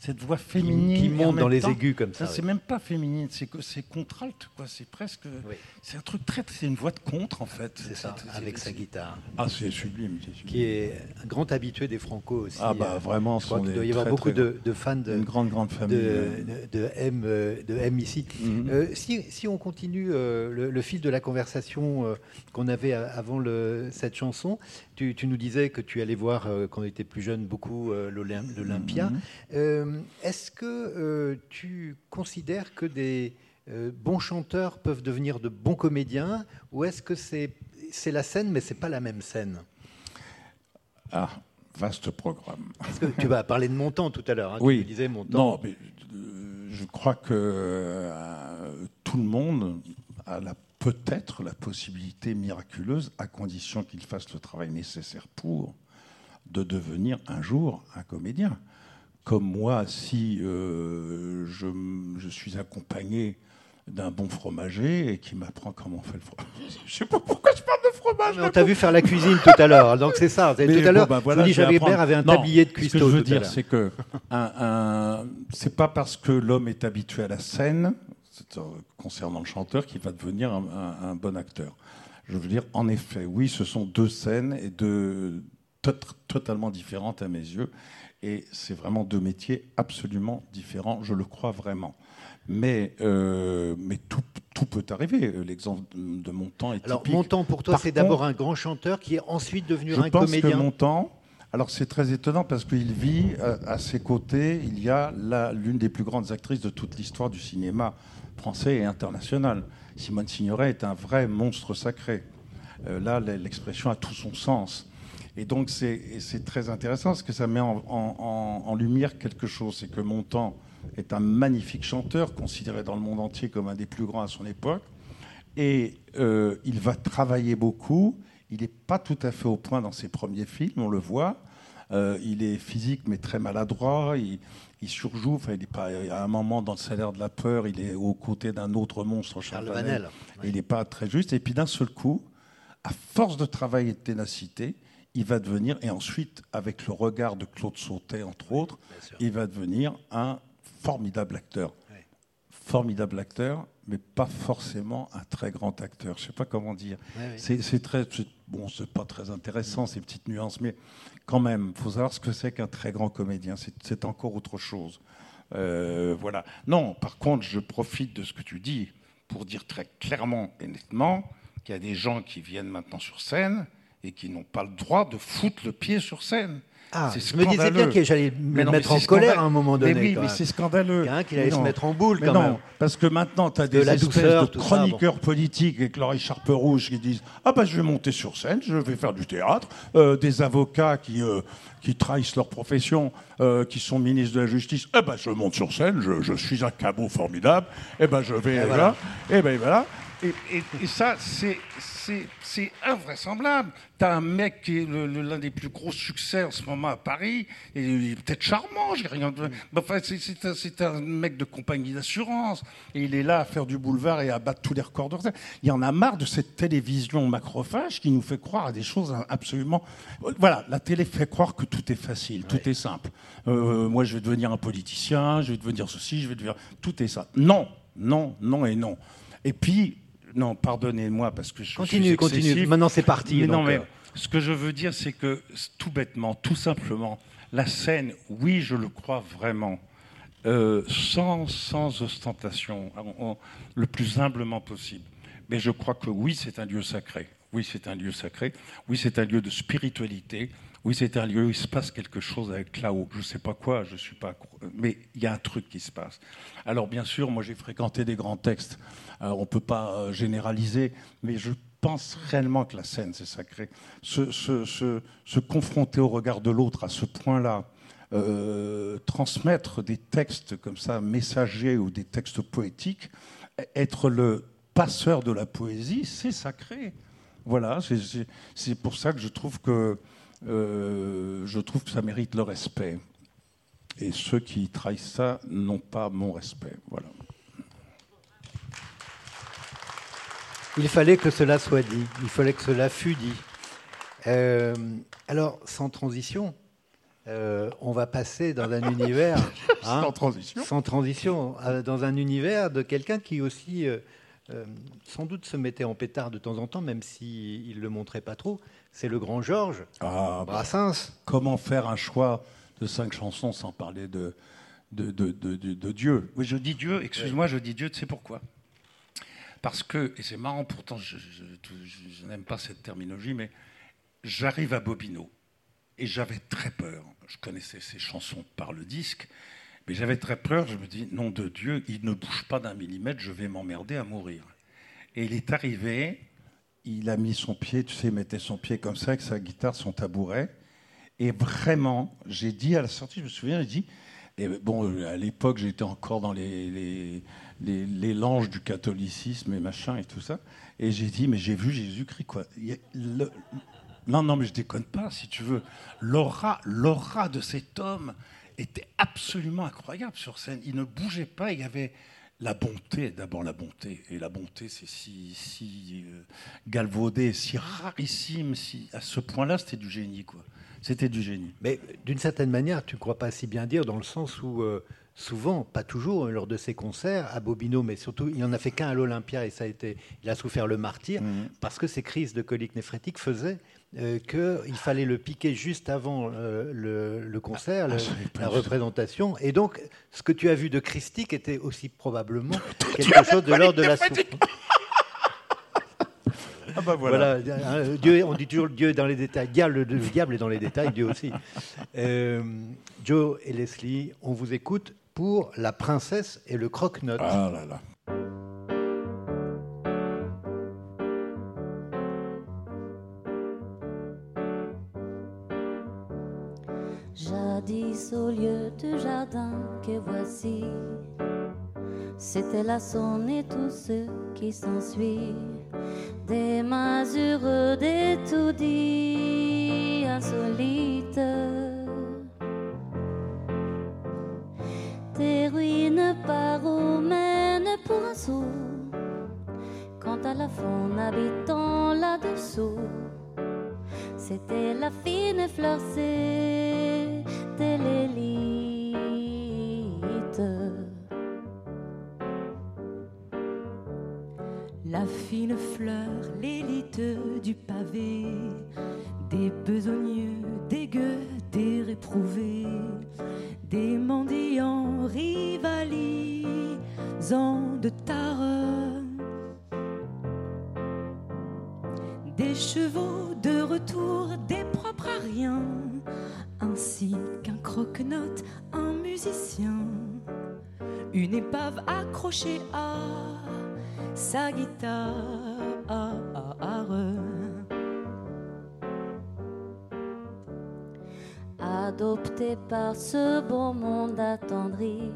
cette voix féminine. qui monte dans les temps, aigus comme ça, C'est oui. même pas féminine, c'est c'est contralte, quoi. C'est presque. Oui. C'est un truc très. C'est une voix de contre, en fait. C'est ça, avec sa guitare. Ah, c'est sublime. c'est sublime. Qui est un grand habitué des Franco aussi. Ah, bah, Euh, vraiment, Je crois qu'il doit y avoir très, beaucoup très de, de fans de, Une grande, grande famille. de, de- de M, euh, de M ici. Mhm. Euh, si, si on continue euh, le, le fil de la conversation euh, qu'on avait avant le- cette chanson, tu, tu nous disais que tu allais voir quand on était plus jeune beaucoup l'Olym- l'Olympia. Euh, Est-ce que euh, tu considères que des euh, bons chanteurs peuvent devenir de bons comédiens ou est-ce que c'est la scène mais c'est pas la même scène? Ah, vaste programme. Que tu vas parler de Montand tout à l'heure. hein, Oui. Tu disais Montand. Non, mais je crois que tout le monde a la- peut-être la possibilité miraculeuse, à condition qu'il fasse le travail nécessaire pour, de devenir un jour un comédien. Comme moi, si euh, je, suis accompagné d'un bon fromager et qui m'apprend comment on fait le fromage. Je sais pas pourquoi je parle de fromage. On t'a vu faire la cuisine tout à l'heure, donc c'est ça. Tout à l'heure, bah voilà, avait un Non, tablier de Ce cuistot. que je veux dire, c'est que un, un- c'est pas parce que l'homme est habitué à la scène, euh, concernant le chanteur, qu'il va devenir un, un- bon acteur. Je veux dire, en effet, oui, ce sont deux scènes et deux to- totalement différentes à mes yeux, et c'est vraiment deux métiers absolument différents. Je le crois vraiment. Mais, euh, mais tout, tout peut arriver. L'exemple de Montand est Alors, typique. Montand, pour toi, c'est d'abord un grand chanteur qui est ensuite devenu Je un pense comédien. que Montand, alors c'est très étonnant parce qu'il vit euh, à ses côtés, il y a l'une des plus grandes actrices de toute l'histoire du cinéma français et international. Simone Signoret est un vrai monstre sacré. Euh, là, l'expression a tout son sens. Et donc c'est très intéressant parce que ça met en, en- en- en lumière quelque chose. C'est que Montand est un magnifique chanteur, considéré dans le monde entier comme un des plus grands à son époque. Et euh, il va travailler beaucoup. Il n'est pas tout à fait au point dans ses premiers films, on le voit. Euh, il est physique mais très maladroit. Il, il surjoue. Enfin, il est pas, à un moment, dans le salaire de la peur, il est aux côtés d'un autre monstre, Charles Vanel. Il n'est pas très juste. Et puis d'un seul coup, à force de travail et de ténacité, il va devenir, et ensuite, avec le regard de Claude Sautet, entre autres, il va devenir un formidable acteur. Formidable acteur, mais pas forcément un très grand acteur. Je ne sais pas comment dire. Ouais, ouais. C'est très, bon, c'est pas très intéressant ces petites nuances, mais quand même, faut savoir ce que c'est qu'un très grand comédien. C'est- C'est encore autre chose. Euh, voilà. Non, par contre, je profite de ce que tu dis pour dire très clairement et nettement qu'il y a des gens qui viennent maintenant sur scène et qui n'ont pas le droit de foutre le pied sur scène. Ah, je me disais bien que j'allais me non, mettre en colère à un moment donné. Mais oui, mais c'est scandaleux. Il y a un qui allait se non. mettre en boule Mais quand non, même. parce que maintenant, tu as De des la espèces douceur, de ça, chroniqueurs politiques avec leur écharpe rouge qui disent Ah ben je vais monter sur scène, je vais faire du théâtre. Euh, des avocats qui, euh, qui trahissent leur profession, euh, qui sont ministres de la Justice Eh ben je monte sur scène, je, je suis un cabot formidable. Eh ben je vais Et là. voilà. Eh ben voilà. Et, et- et ça, c'est- c'est c'est invraisemblable. Tu as un mec qui est l'un des plus gros succès en ce moment à Paris, et il est peut-être charmant, j'ai rien de. Mais enfin, c'est- un, un mec de compagnie d'assurance, et il est là à faire du boulevard et à battre tous les records de. Il y en a marre de cette télévision macrophage qui nous fait croire à des choses absolument. Voilà, la télé fait croire que tout est facile, tout est simple. Euh, moi, je vais devenir un politicien, je vais devenir ceci, je vais devenir. Tout est ça. Non, non, non et non. Et puis, non, pardonnez-moi parce que je Continue, suis continue. excessif. Maintenant, c'est parti. Mais non, mais euh, ce que je veux dire, c'est que tout bêtement, tout simplement, la scène, oui, je le crois vraiment, euh, sans, sans ostentation, en- en- le plus humblement possible. Mais je crois que oui, c'est un lieu sacré. Oui, c'est un lieu sacré. Oui, c'est un lieu de spiritualité. Oui, c'est un lieu où il se passe quelque chose avec là-haut. Je ne sais pas quoi, je suis pas. Mais il y a un truc qui se passe. Alors, bien sûr, moi, j'ai fréquenté des grands textes. Alors, on ne peut pas euh, généraliser, mais je pense réellement que la scène, c'est sacré. Se confronter au regard de l'autre à ce point-là, euh, transmettre des textes comme ça, messagers ou des textes poétiques, être le passeur de la poésie, c'est sacré. Voilà, c'est- pour ça que je trouve que euh, je trouve que ça mérite le respect. Et ceux qui trahissent ça n'ont pas mon respect. Voilà. Il fallait que cela soit dit, il fallait que cela fût dit. Euh, alors, sans transition, euh, on va passer dans un univers, hein, Sans transition. sans transition, dans un univers de quelqu'un qui aussi, euh, sans doute, se mettait en pétard de temps en temps, même s'il ne le montrait pas trop. C'est le grand Georges Ah, bah, Brassens. comment faire un choix de cinq chansons sans parler de, de, de, de- de- de Dieu? Oui, je dis Dieu, excuse-moi, je dis Dieu, tu sais pourquoi? Parce que, et c'est marrant, pourtant je, je- je- je n'aime pas cette terminologie, mais j'arrive à Bobino et j'avais très peur. Je connaissais ces chansons par le disque, mais j'avais très peur. Je me dis, nom de Dieu, il ne bouge pas d'un millimètre, je vais m'emmerder à mourir. Et il est arrivé, il a mis son pied, tu sais, il mettait son pied comme ça avec sa guitare, son tabouret. Et vraiment, j'ai dit à la sortie, je me souviens, j'ai dit, et bon, à l'époque, j'étais encore dans les, les, les, les langes du catholicisme et machin et tout ça. Et j'ai dit, mais j'ai vu Jésus-Christ, quoi. Non, non, mais je déconne pas, si tu veux. L'aura, l'aura de cet homme était absolument incroyable sur scène. Il ne bougeait pas, il y avait la bonté, d'abord la bonté. Et la bonté, c'est si, si euh, galvaudé, si rarissime, si, à ce point-là, c'était du génie. quoi. C'était du génie. Mais d'une certaine manière, tu ne crois pas si bien dire, dans le sens où euh, souvent, pas toujours, lors de ses concerts, à Bobino, mais surtout, il n'en a fait qu'un à l'Olympia et ça a été, il a souffert le martyr, Mhm. parce que ces crises de colique néphrétique faisaient euh, qu'il fallait le piquer juste avant euh, le, le concert, Ah, le- pas la représentation. Et donc, ce que tu as vu de christique était aussi probablement quelque chose de l'ordre de la souffrance. Ah bah Voilà, hein, Dieu, on dit toujours Dieu est dans les détails. Diable, le diable est dans les détails, Dieu aussi. Euh, Joe et Leslie, on vous écoute pour La princesse et le croque-note. Ah là là. Jadis au lieu du jardin que voici, c'était la sonne et tout ce qui s'ensuit. Des masures, des tout dits insolites. Ruines paromènes pour un sou. Quant à la faune habitant là-dessous, c'était la fine fleur, c'était l'élite. La fine fleur, l'élite du pavé, des besogneux, des gueux, des réprouvés, des mendiants rivalisant de tare, des chevaux de retour, des propres à rien, ainsi qu'un croque-note, un musicien, une épave accrochée à sa guitare. Adoptée par ce beau monde attendri,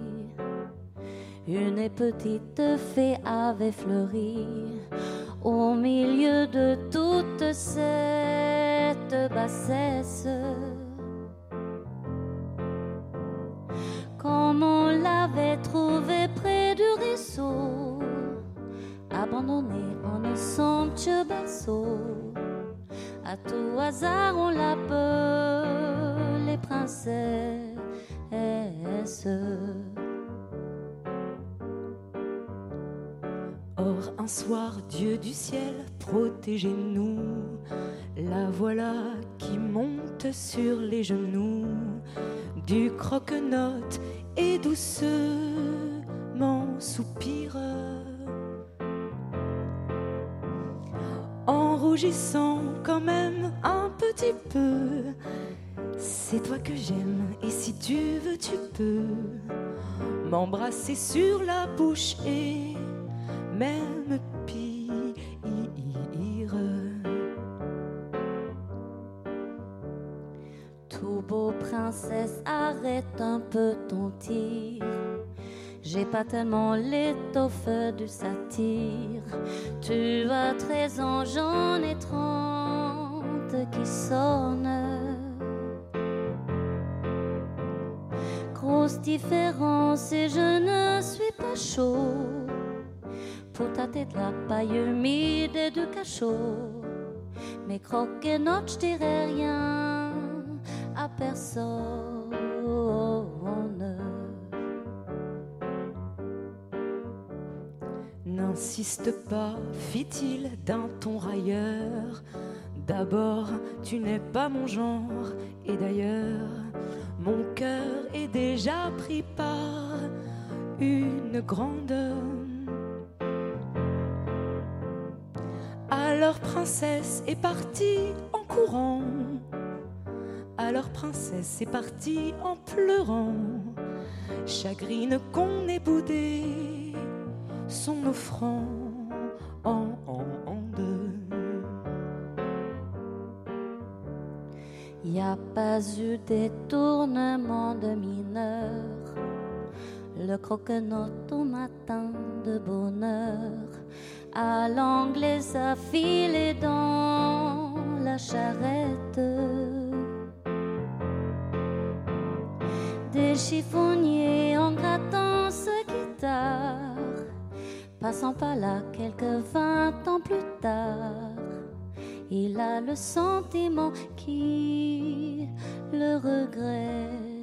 une petite fée avait fleuri au milieu de toute cette bassesse. Comme on l'avait trouvée près du ruisseau, abandonnée en un somptueux berceau. À tout hasard, on l'appelait princesse. Or, un soir, Dieu du ciel, protégez-nous. La voilà qui monte sur les genoux du croque-note et doucement soupire. En rougissant quand même un petit peu. C'est toi que j'aime et si tu veux, tu peux m'embrasser sur la bouche et même pire. Tout beau princesse, arrête un peu ton tir. J'ai pas tellement l'étoffe du satire. Tu as 13 ans, j'en ai 30 qui sonnent. Différence et je ne suis pas chaud. Pour tâter de la paille humide et du cachot. Mais croque et note, je dirais rien à personne. N'insiste pas, fit-il d'un ton railleur. D'abord, tu n'es pas mon genre, et d'ailleurs, mon cœur est déjà pris par une grande. Alors, princesse est partie en courant. Alors, princesse est partie en pleurant. Chagrine qu'on ait boudé son offrande. Y a pas eu détournement de mineur. Le croque-note au matin de bonheur. À l'anglaise a filé dans la charrette. Des chiffonniers en grattant sa guitare passant par là quelques vingt ans plus tard, il a le sentiment qui le regrette.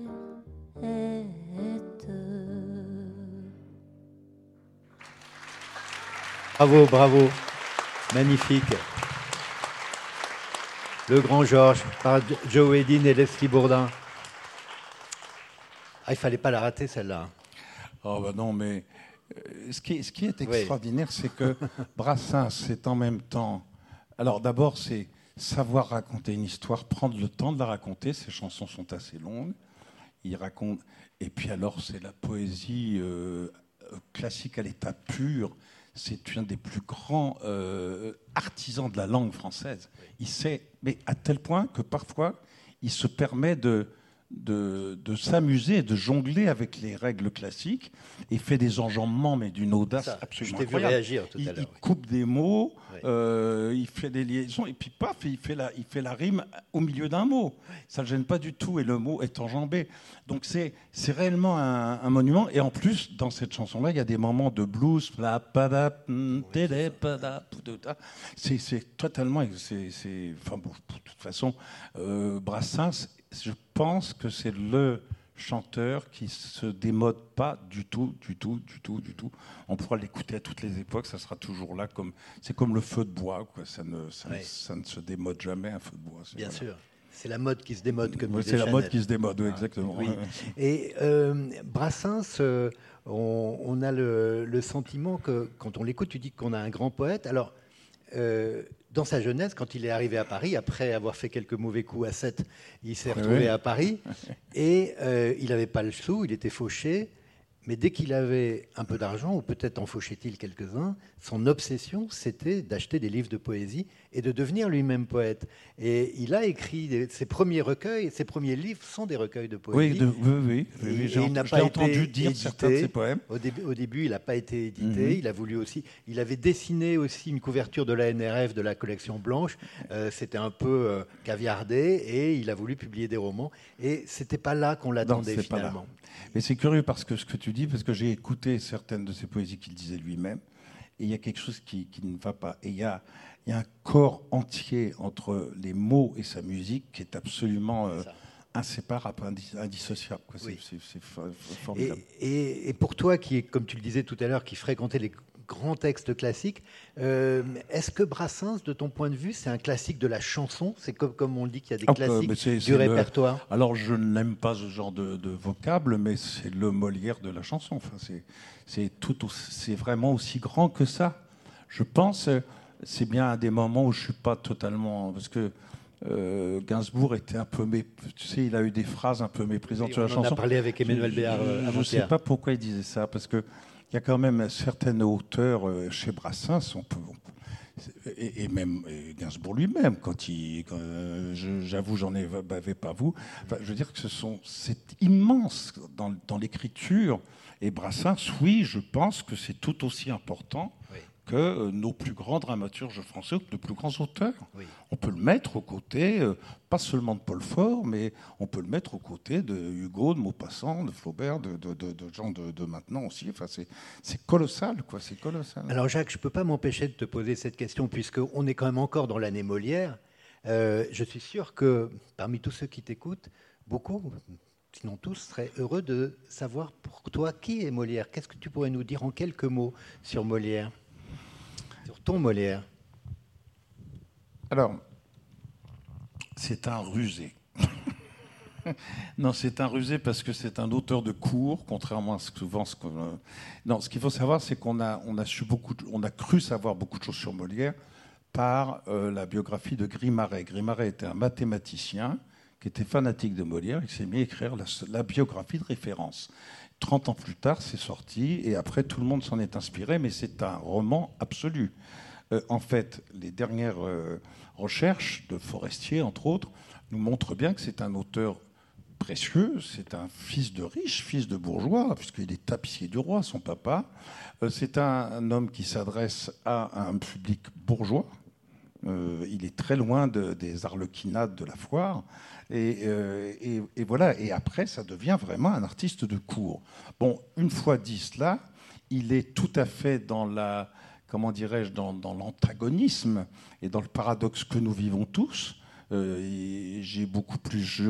Bravo, bravo. Magnifique. Le Grand Georges par Joe Edin et Leslie Bourdin. Ah, il fallait pas la rater celle-là. Oh bah non, mais euh, ce, qui, est extraordinaire, c'est que Brassens, c'est en même temps. Alors d'abord, c'est savoir raconter une histoire, prendre le temps de la raconter. Ces chansons sont assez longues. Il raconte. Et puis alors, c'est la poésie euh, classique à l'état pur c'est un des plus grands euh, artisans de la langue française. Il sait, mais à tel point que parfois, il se permet de, de, de s'amuser, de jongler avec les règles classiques et fait des enjambements, mais d'une audace absolument je incroyable. réagir tout il, à l'heure. Il coupe des mots, euh, il fait des liaisons, et puis paf, il fait la, il fait la rime au milieu d'un mot. Ça ne gêne pas du tout, et le mot est enjambé. Donc c'est, réellement un, monument. Et en plus, dans cette chanson-là, il y a des moments de blues. C'est, totalement. C'est, enfin, de toute façon, euh, Brassens je pense que c'est le chanteur qui se démode pas du tout, du tout, du tout, du tout. On pourra l'écouter à toutes les époques, ça sera toujours là. Comme c'est comme le feu de bois, quoi. Ça ne, ça, ne se démode jamais un feu de bois. Bien sûr. C'est la mode qui se démode, comme C'est la mode qui se démode, oui, exactement. Et euh, Brassens, euh, on, a le, le, sentiment que quand on l'écoute, tu dis qu'on a un grand poète. Alors, euh, dans sa jeunesse, quand il est arrivé à Paris, après avoir fait quelques mauvais coups à 7, il s'est retrouvé à Paris et euh, il n'avait pas le sou, il était fauché. Mais dès qu'il avait un peu d'argent, ou peut-être en fauchait-il quelques-uns, son obsession, c'était d'acheter des livres de poésie et de devenir lui-même poète. Et il a écrit ses premiers recueils, ses premiers livres sont des recueils de poésie. Oui, oui, oui. J'ai entendu dire certains de ses poèmes. Au, début, au début il n'a pas été édité. Mhm. Il a voulu aussi. Il avait dessiné aussi une couverture de la NRF de la collection blanche. Euh, c'était un peu euh, caviardé et il a voulu publier des romans. Et c'était pas là qu'on l'attendait finalement. Mais c'est curieux parce que ce que tu dis, parce que j'ai écouté certaines de ses poésies qu'il disait lui-même, et il y a quelque chose qui, ne va pas. Et il y a, il y a un corps entier entre les mots et sa musique qui est absolument euh, inséparable, indissociable. C'est formidable. Et, et, pour toi, qui, comme tu le disais tout à l'heure, qui fréquentait les grand texte classique. Euh, est-ce que Brassens, de ton point de vue, c'est un classique de la chanson? C'est comme, comme on dit qu'il y a des ah, classiques du répertoire. Alors, je n'aime pas ce genre de, vocable, mais c'est le Molière de la chanson. Enfin, c'est vraiment aussi grand que ça. Je pense, c'est bien à des moments où je suis pas totalement, parce que euh, Gainsbourg était un peu, tu sais, il a eu des phrases un peu méprisantes sur la chanson. On a parlé avec Emmanuel Béard. Je ne sais pas pourquoi il disait ça, parce que il y a quand même certaines hauteurs euh, chez Brassens, on peut, et, même Gainsbourg lui-même, quand il, euh, j'avoue, j'en ai bavé pas vous. je veux dire que ce sont, c'est immense dans, dans l'écriture. Et Brassens, oui, je pense que c'est tout aussi important que euh, nos plus grands dramaturges français, nos plus grands auteurs. On peut le mettre aux côtés, euh, pas seulement de Paul Fort, mais on peut le mettre aux côtés de Hugo, de Maupassant, de Flaubert, de, gens de, maintenant aussi. Enfin, c'est colossal, quoi. C'est colossal. Alors Jacques, je ne peux pas m'empêcher de te poser cette question, puisqu'on est quand même encore dans l'année Molière. Euh, je suis sûr que parmi tous ceux qui t'écoutent, beaucoup, sinon tous, seraient heureux de savoir pour toi qui est Molière. Qu'est-ce que tu pourrais nous dire en quelques mots sur Molière? Sur ton Molière Alors, c'est un rusé. non, c'est un rusé parce que c'est un auteur de cours, contrairement à souvent. Ce non, ce qu'il faut savoir, c'est qu'on a, on a, cru savoir beaucoup de choses sur Molière par euh, la biographie de Grimaret. Grimaret était un mathématicien qui était fanatique de Molière et qui s'est mis à écrire la, biographie de référence. 30 ans plus tard, c'est sorti, et après, tout le monde s'en est inspiré, mais c'est un roman absolu. Euh, en fait, les dernières euh, recherches de Forestier, entre autres, nous montrent bien que c'est un auteur précieux, c'est un fils de riche, fils de bourgeois, puisqu'il est tapissier du roi, son papa. Euh, c'est un, homme qui s'adresse à un public bourgeois. il est très loin des arlequinades de la foire. Euh, et, voilà. Et après, ça devient vraiment un artiste de cours. Bon, une fois dit cela, il est tout à fait dans la, comment dirais-je, dans, l'antagonisme et dans le paradoxe que nous vivons tous. Euh, j'ai beaucoup plus,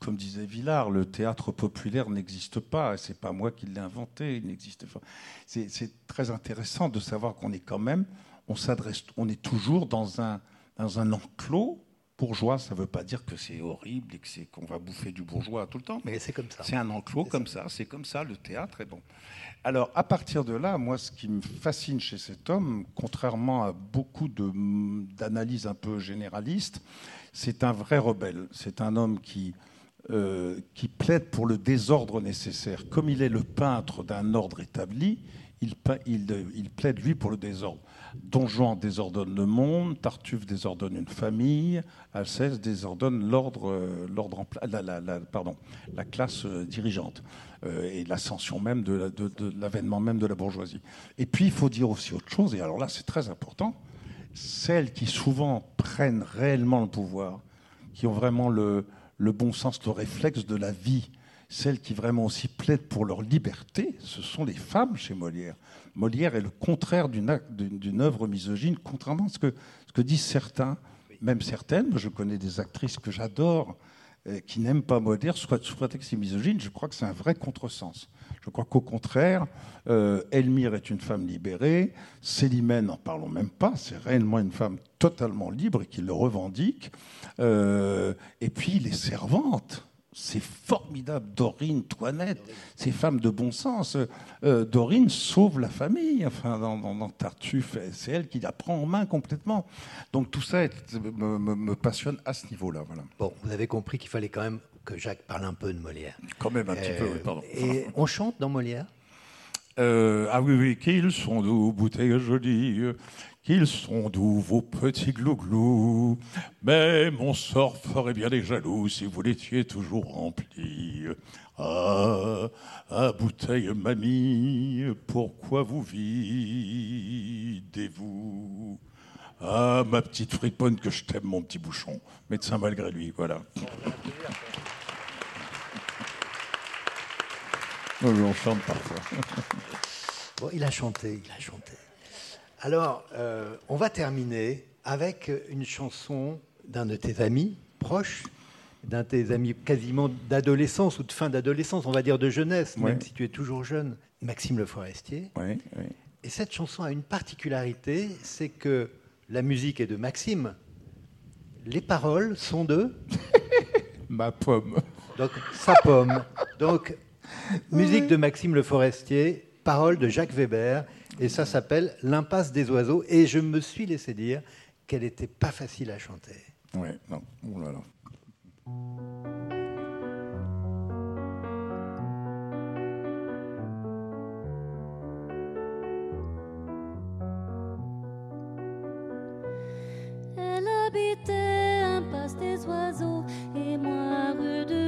comme disait Villard, le théâtre populaire n'existe pas. C'est pas moi qui l'ai inventé. Il n'existe pas. C'est très intéressant de savoir qu'on est quand même, on s'adresse, on est toujours dans un dans un enclos bourgeois. Ça ne veut pas dire que c'est horrible et que c'est qu'on va bouffer du bourgeois tout le temps. Mais c'est comme ça. C'est un enclos comme ça. C'est comme ça le théâtre. est bon. Alors à partir de là, moi, ce qui me fascine chez cet homme, contrairement à beaucoup d'analyses un peu généralistes, c'est un vrai rebelle. C'est un homme qui, euh, qui plaide pour le désordre nécessaire. Comme il est le peintre d'un ordre établi, il, il, il, plaide, lui, pour le désordre. Don Juan désordonne le monde, Tartuffe désordonne une famille, Alceste désordonne l'ordre, euh, l'ordre la, classe euh, dirigeante et l'ascension même de, de l'avènement même de la bourgeoisie. Et puis, il faut dire aussi autre chose, et alors là, c'est très important, celles qui souvent prennent réellement le pouvoir, qui ont vraiment le, bon sens, le réflexe de la vie, celles qui vraiment aussi plaident pour leur liberté, ce sont les femmes chez Molière. Molière est le contraire d'une œuvre misogyne, contrairement à ce que, disent certains, même certaines. Je connais des actrices que j'adore, euh, qui n'aiment pas Molière sous prétexte misogyne. Je crois que c'est un vrai contresens. Je crois qu'au contraire, euh, Elmire est une femme libérée, Célimène, n'en parlons même pas, c'est réellement une femme totalement libre et qui le revendique. Euh, et puis les servantes, c'est formidable, Dorine, Toinette, ces femmes de bon sens. Euh, Dorine sauve la famille, enfin, dans, Tartuffe, c'est elle qui la prend en main complètement. Donc tout ça me, passionne à ce niveau-là. Voilà. Bon, vous avez compris qu'il fallait quand même que Jacques parle un peu de Molière. Quand même un petit peu, oui, pardon. Et on chante dans Molière? Euh, Ah oui, oui, qu'ils sont doux, bouteilles jolies, qu'ils sont doux, vos petits glouglous. Mais mon sort ferait bien des jaloux si vous l'étiez toujours rempli. Ah, ah, bouteille mamie, pourquoi vous videz-vous? Ah, ma petite friponne que je t'aime, mon petit bouchon. Médecin malgré lui, voilà. on chante parfois. Bon, il a chanté, il a chanté. Alors, euh, on va terminer avec une chanson d'un de tes amis proches, d'un de tes amis quasiment d'adolescence ou de fin d'adolescence, on va dire de jeunesse, même si tu es toujours jeune, Maxime Le Forestier. Et cette chanson a une particularité, c'est que la musique est de Maxime, les paroles sont de ma pomme. Donc sa pomme. Donc musique de Maxime Le Forestier, paroles de Jacques Weber, et ça s'appelle L'impasse des oiseaux. Et je me suis laissé dire qu'elle n'était pas facile à chanter. Oui, non. Oh là là. Elle habitait Impasse des oiseaux et moi rue de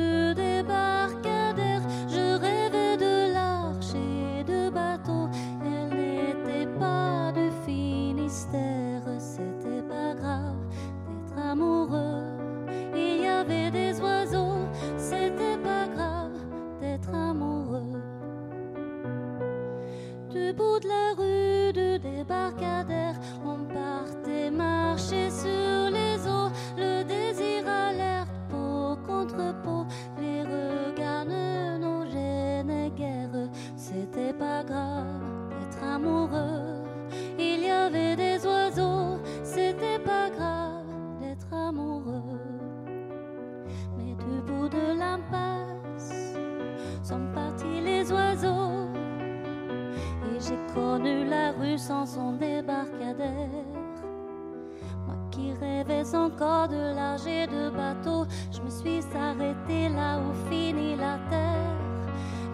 encore de large et de bateau. Je me suis arrêtée là où finit la terre.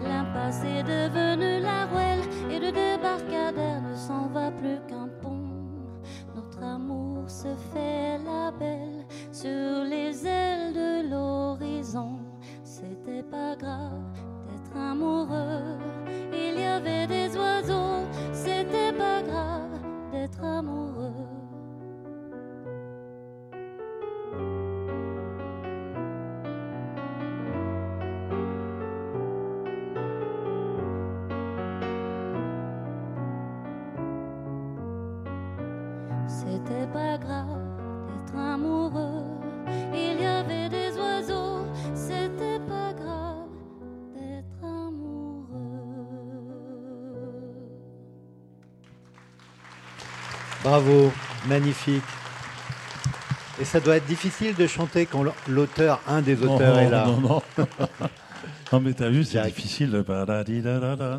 L'impasse est devenue la ruelle et le débarcadère ne s'en va plus qu'un pont. Notre amour se fait la belle sur les ailes de l'horizon. C'était pas grave d'être amoureux. Il y avait des oiseaux, c'était pas grave d'être amoureux. C'était pas grave d'être amoureux. Il y avait des oiseaux, c'était pas grave d'être amoureux. Bravo, magnifique. Et ça doit être difficile de chanter quand l'auteur, un des auteurs non, est là. Non, non. non mais t'as vu, c'est difficile. de-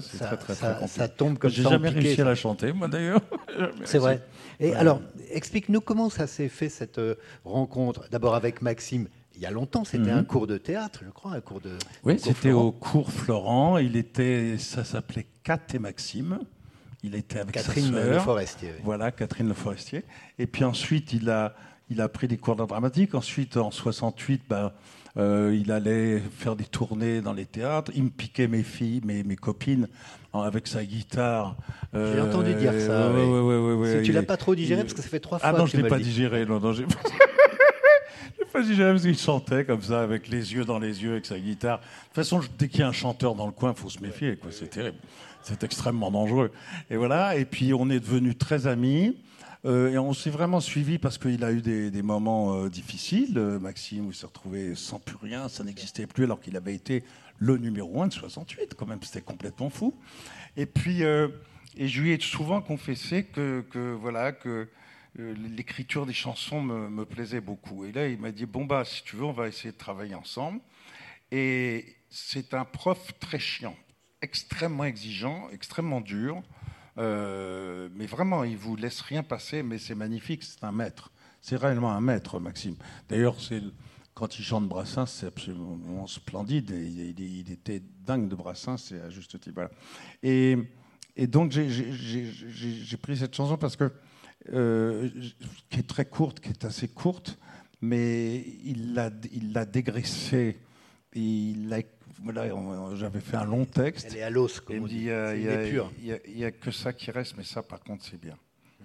C'est Ça, très, très, ça- très compliqué. ça tombe comme J'ai ça en jamais réussi à la chanter, moi d'ailleurs. C'est vrai. Et Ouais. alors, explique-nous comment ça s'est fait cette euh, rencontre. D'abord avec Maxime, il y a longtemps, c'était Mhm. un cours de théâtre, je crois, un cours de. Oui, c'était au cours Florent. Il était, ça s'appelait Kat et Maxime. Il était avec Catherine sa Le. Forestier. oui. Voilà, Catherine Le Forestier. Et puis ensuite, il a, il a pris des cours d'art dramatique. Ensuite, en 68, ben, euh, il allait faire des tournées dans les théâtres. Il me piquait mes filles, mes, mes copines, avec sa guitare. Euh, J'ai entendu dire ça, ouais, ouais, tu l'as pas trop digéré, il- parce que ça fait trois fois Ah non, que je l'ai pas dis. digéré. Non, non, pas... digéré parce qu'il chantait comme ça, avec les yeux dans les yeux, avec sa guitare. De toute façon, dès qu'il y a un chanteur dans le coin, il faut se méfier. quoi. C'est terrible. C'est extrêmement dangereux. Et voilà. Et puis, on est devenus très amis. Euh, et on s'est vraiment suivi parce qu'il a eu des, moments euh, difficiles. Euh, Maxime, il s'est retrouvé sans plus rien, ça n'existait plus, alors qu'il avait été le numéro un de 68, quand même. C'était complètement fou. Et puis, et je lui ai souvent confessé que, voilà, que l'écriture des chansons me, me plaisait beaucoup. Et là, il m'a dit bon bah, si tu veux, on va essayer de travailler ensemble. Et c'est un prof très chiant, extrêmement exigeant, extrêmement dur. Euh, mais vraiment, il vous laisse rien passer, mais c'est magnifique, c'est un maître. C'est réellement un maître, Maxime. D'ailleurs, c'est quand il chante Brassens, c'est absolument splendide. Il, était dingue de Brassens, c'est à juste titre. Et, donc, j'ai- pris cette chanson parce que, euh, qui est très courte, qui est assez courte, mais il l'a dégraissée. Il l'a- J'avais fait un long texte. Elle est à l'os, comme il on dit, dit. il y a- que ça qui reste, mais ça, par contre, c'est bien.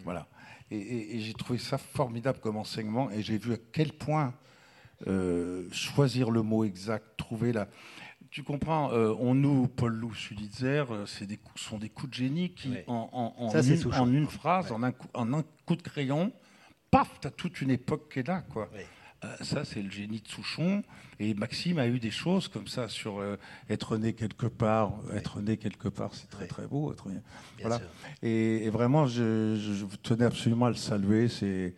Voilà. Et, et- et j'ai trouvé ça formidable comme enseignement, et j'ai vu à quel point euh, choisir le mot exact, trouver la. Tu comprends, euh, on nous, Paul Lou, Sulitzer, euh, c'est des coups, sont des coups de génie qui, en, en- en Ça, c'est une, Souchon. en une phrase, en, un coup, en un coup de crayon, paf, tu as toute une époque qui est là. Quoi. Oui. Euh, ça, c'est le génie de Souchon. Et Maxime a eu des choses comme ça sur euh, être né quelque part. Être né quelque part, c'est très Oui. très beau. Être voilà. Et, et vraiment, je, tenais absolument à le saluer. C'est,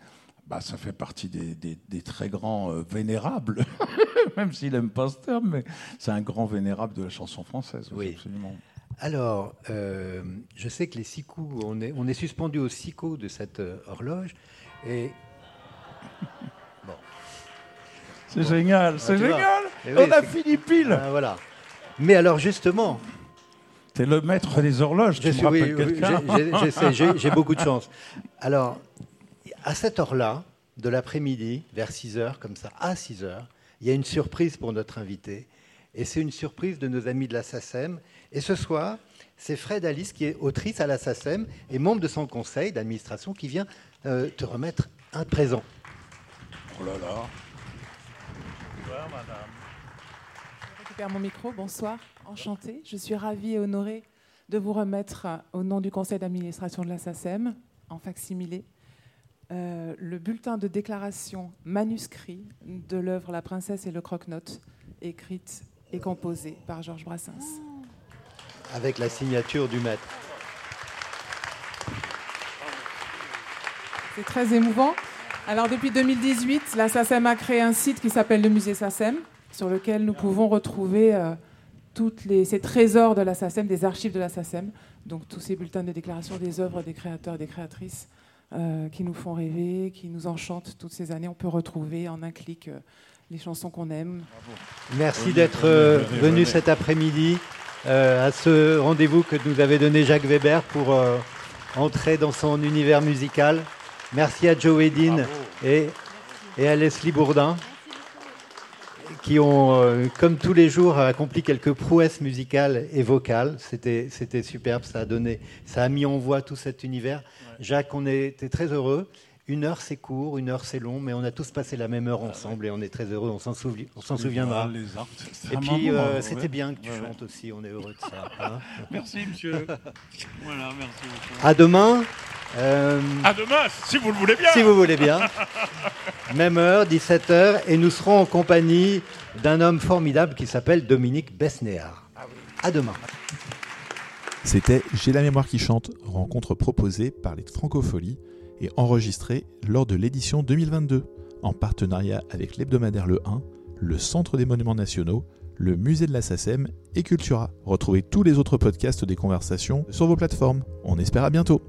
bah, ça fait partie des, des- des très grands euh, vénérables, même s'il n'aime pas ce terme, mais c'est un grand vénérable de la chanson française. Oui. Absolument. Alors, euh, je sais que les six coups, on est, on est suspendu aux six coups de cette horloge. Et C'est génial, c'est tu vois. génial. Eh oui, On a c'est- fini pile. Ah, voilà. Mais alors, justement, T'es le maître des horloges. je tu suis, me oui, rappelles oui, quelqu'un j'ai- j'ai- j'essaie, j'ai j'ai beaucoup de chance. Alors, à cette heure-là, de l'après-midi, vers 6 heures, comme ça, à 6 heures, il y a une surprise pour notre invité. Et c'est une surprise de nos amis de la SACEM. Et ce soir, c'est Fred Alice, qui est autrice à la SACEM et membre de son conseil d'administration, qui vient euh, te remettre un présent. Oh là là. Je récupère mon micro. Bonsoir, enchantée. Je suis ravie et honorée de vous remettre, euh, au nom du conseil d'administration de la SACEM, en facsimilé, euh, le bulletin de déclaration manuscrit de l'œuvre La princesse et le croque-note, écrite et composée par Georges Brassens. Avec la signature du maître. C'est très émouvant. Alors depuis 2018, la SACEM a créé un site qui s'appelle le musée SACEM, sur lequel nous pouvons retrouver euh, toutes les, ces trésors de la SACEM, des archives de la SACEM, donc tous ces bulletins de déclaration des œuvres des créateurs et des créatrices euh, qui nous font rêver, qui nous enchantent toutes ces années. On peut retrouver en un clic euh, les chansons qu'on aime. Merci d'être euh, venu cet après-midi euh, à ce rendez-vous que nous avait donné Jacques Weber pour euh, entrer dans son univers musical. Merci à Joe Edin et, et à Leslie Bourdin qui ont, euh, comme tous les jours, accompli quelques prouesses musicales et vocales. C'était, c'était superbe, ça a donné, ça a mis en voix tout cet univers. Jacques, on était très heureux. Une heure c'est court, une heure c'est long, mais on a tous passé la même heure ensemble et on est très heureux. On s'en, souvient- on s'en souviendra. Les arts, c'est Et puis, euh, ouais. c'était bien que tu Ouais, ouais. chantes aussi, on est heureux de ça. hein. Merci, monsieur. voilà, merci beaucoup. à demain Euh, À demain, si vous le voulez bien. si vous voulez bien. Même heure, 17h, et nous serons en compagnie d'un homme formidable qui s'appelle Dominique Besnéard. À demain. C'était J'ai la mémoire qui chante, rencontre proposée par les Francopholies et enregistrée lors de l'édition 2022, en partenariat avec l'hebdomadaire Le 1, le Centre des Monuments Nationaux, le Musée de la SACEM et Cultura. Retrouvez tous les autres podcasts des conversations sur vos plateformes. On espère à bientôt.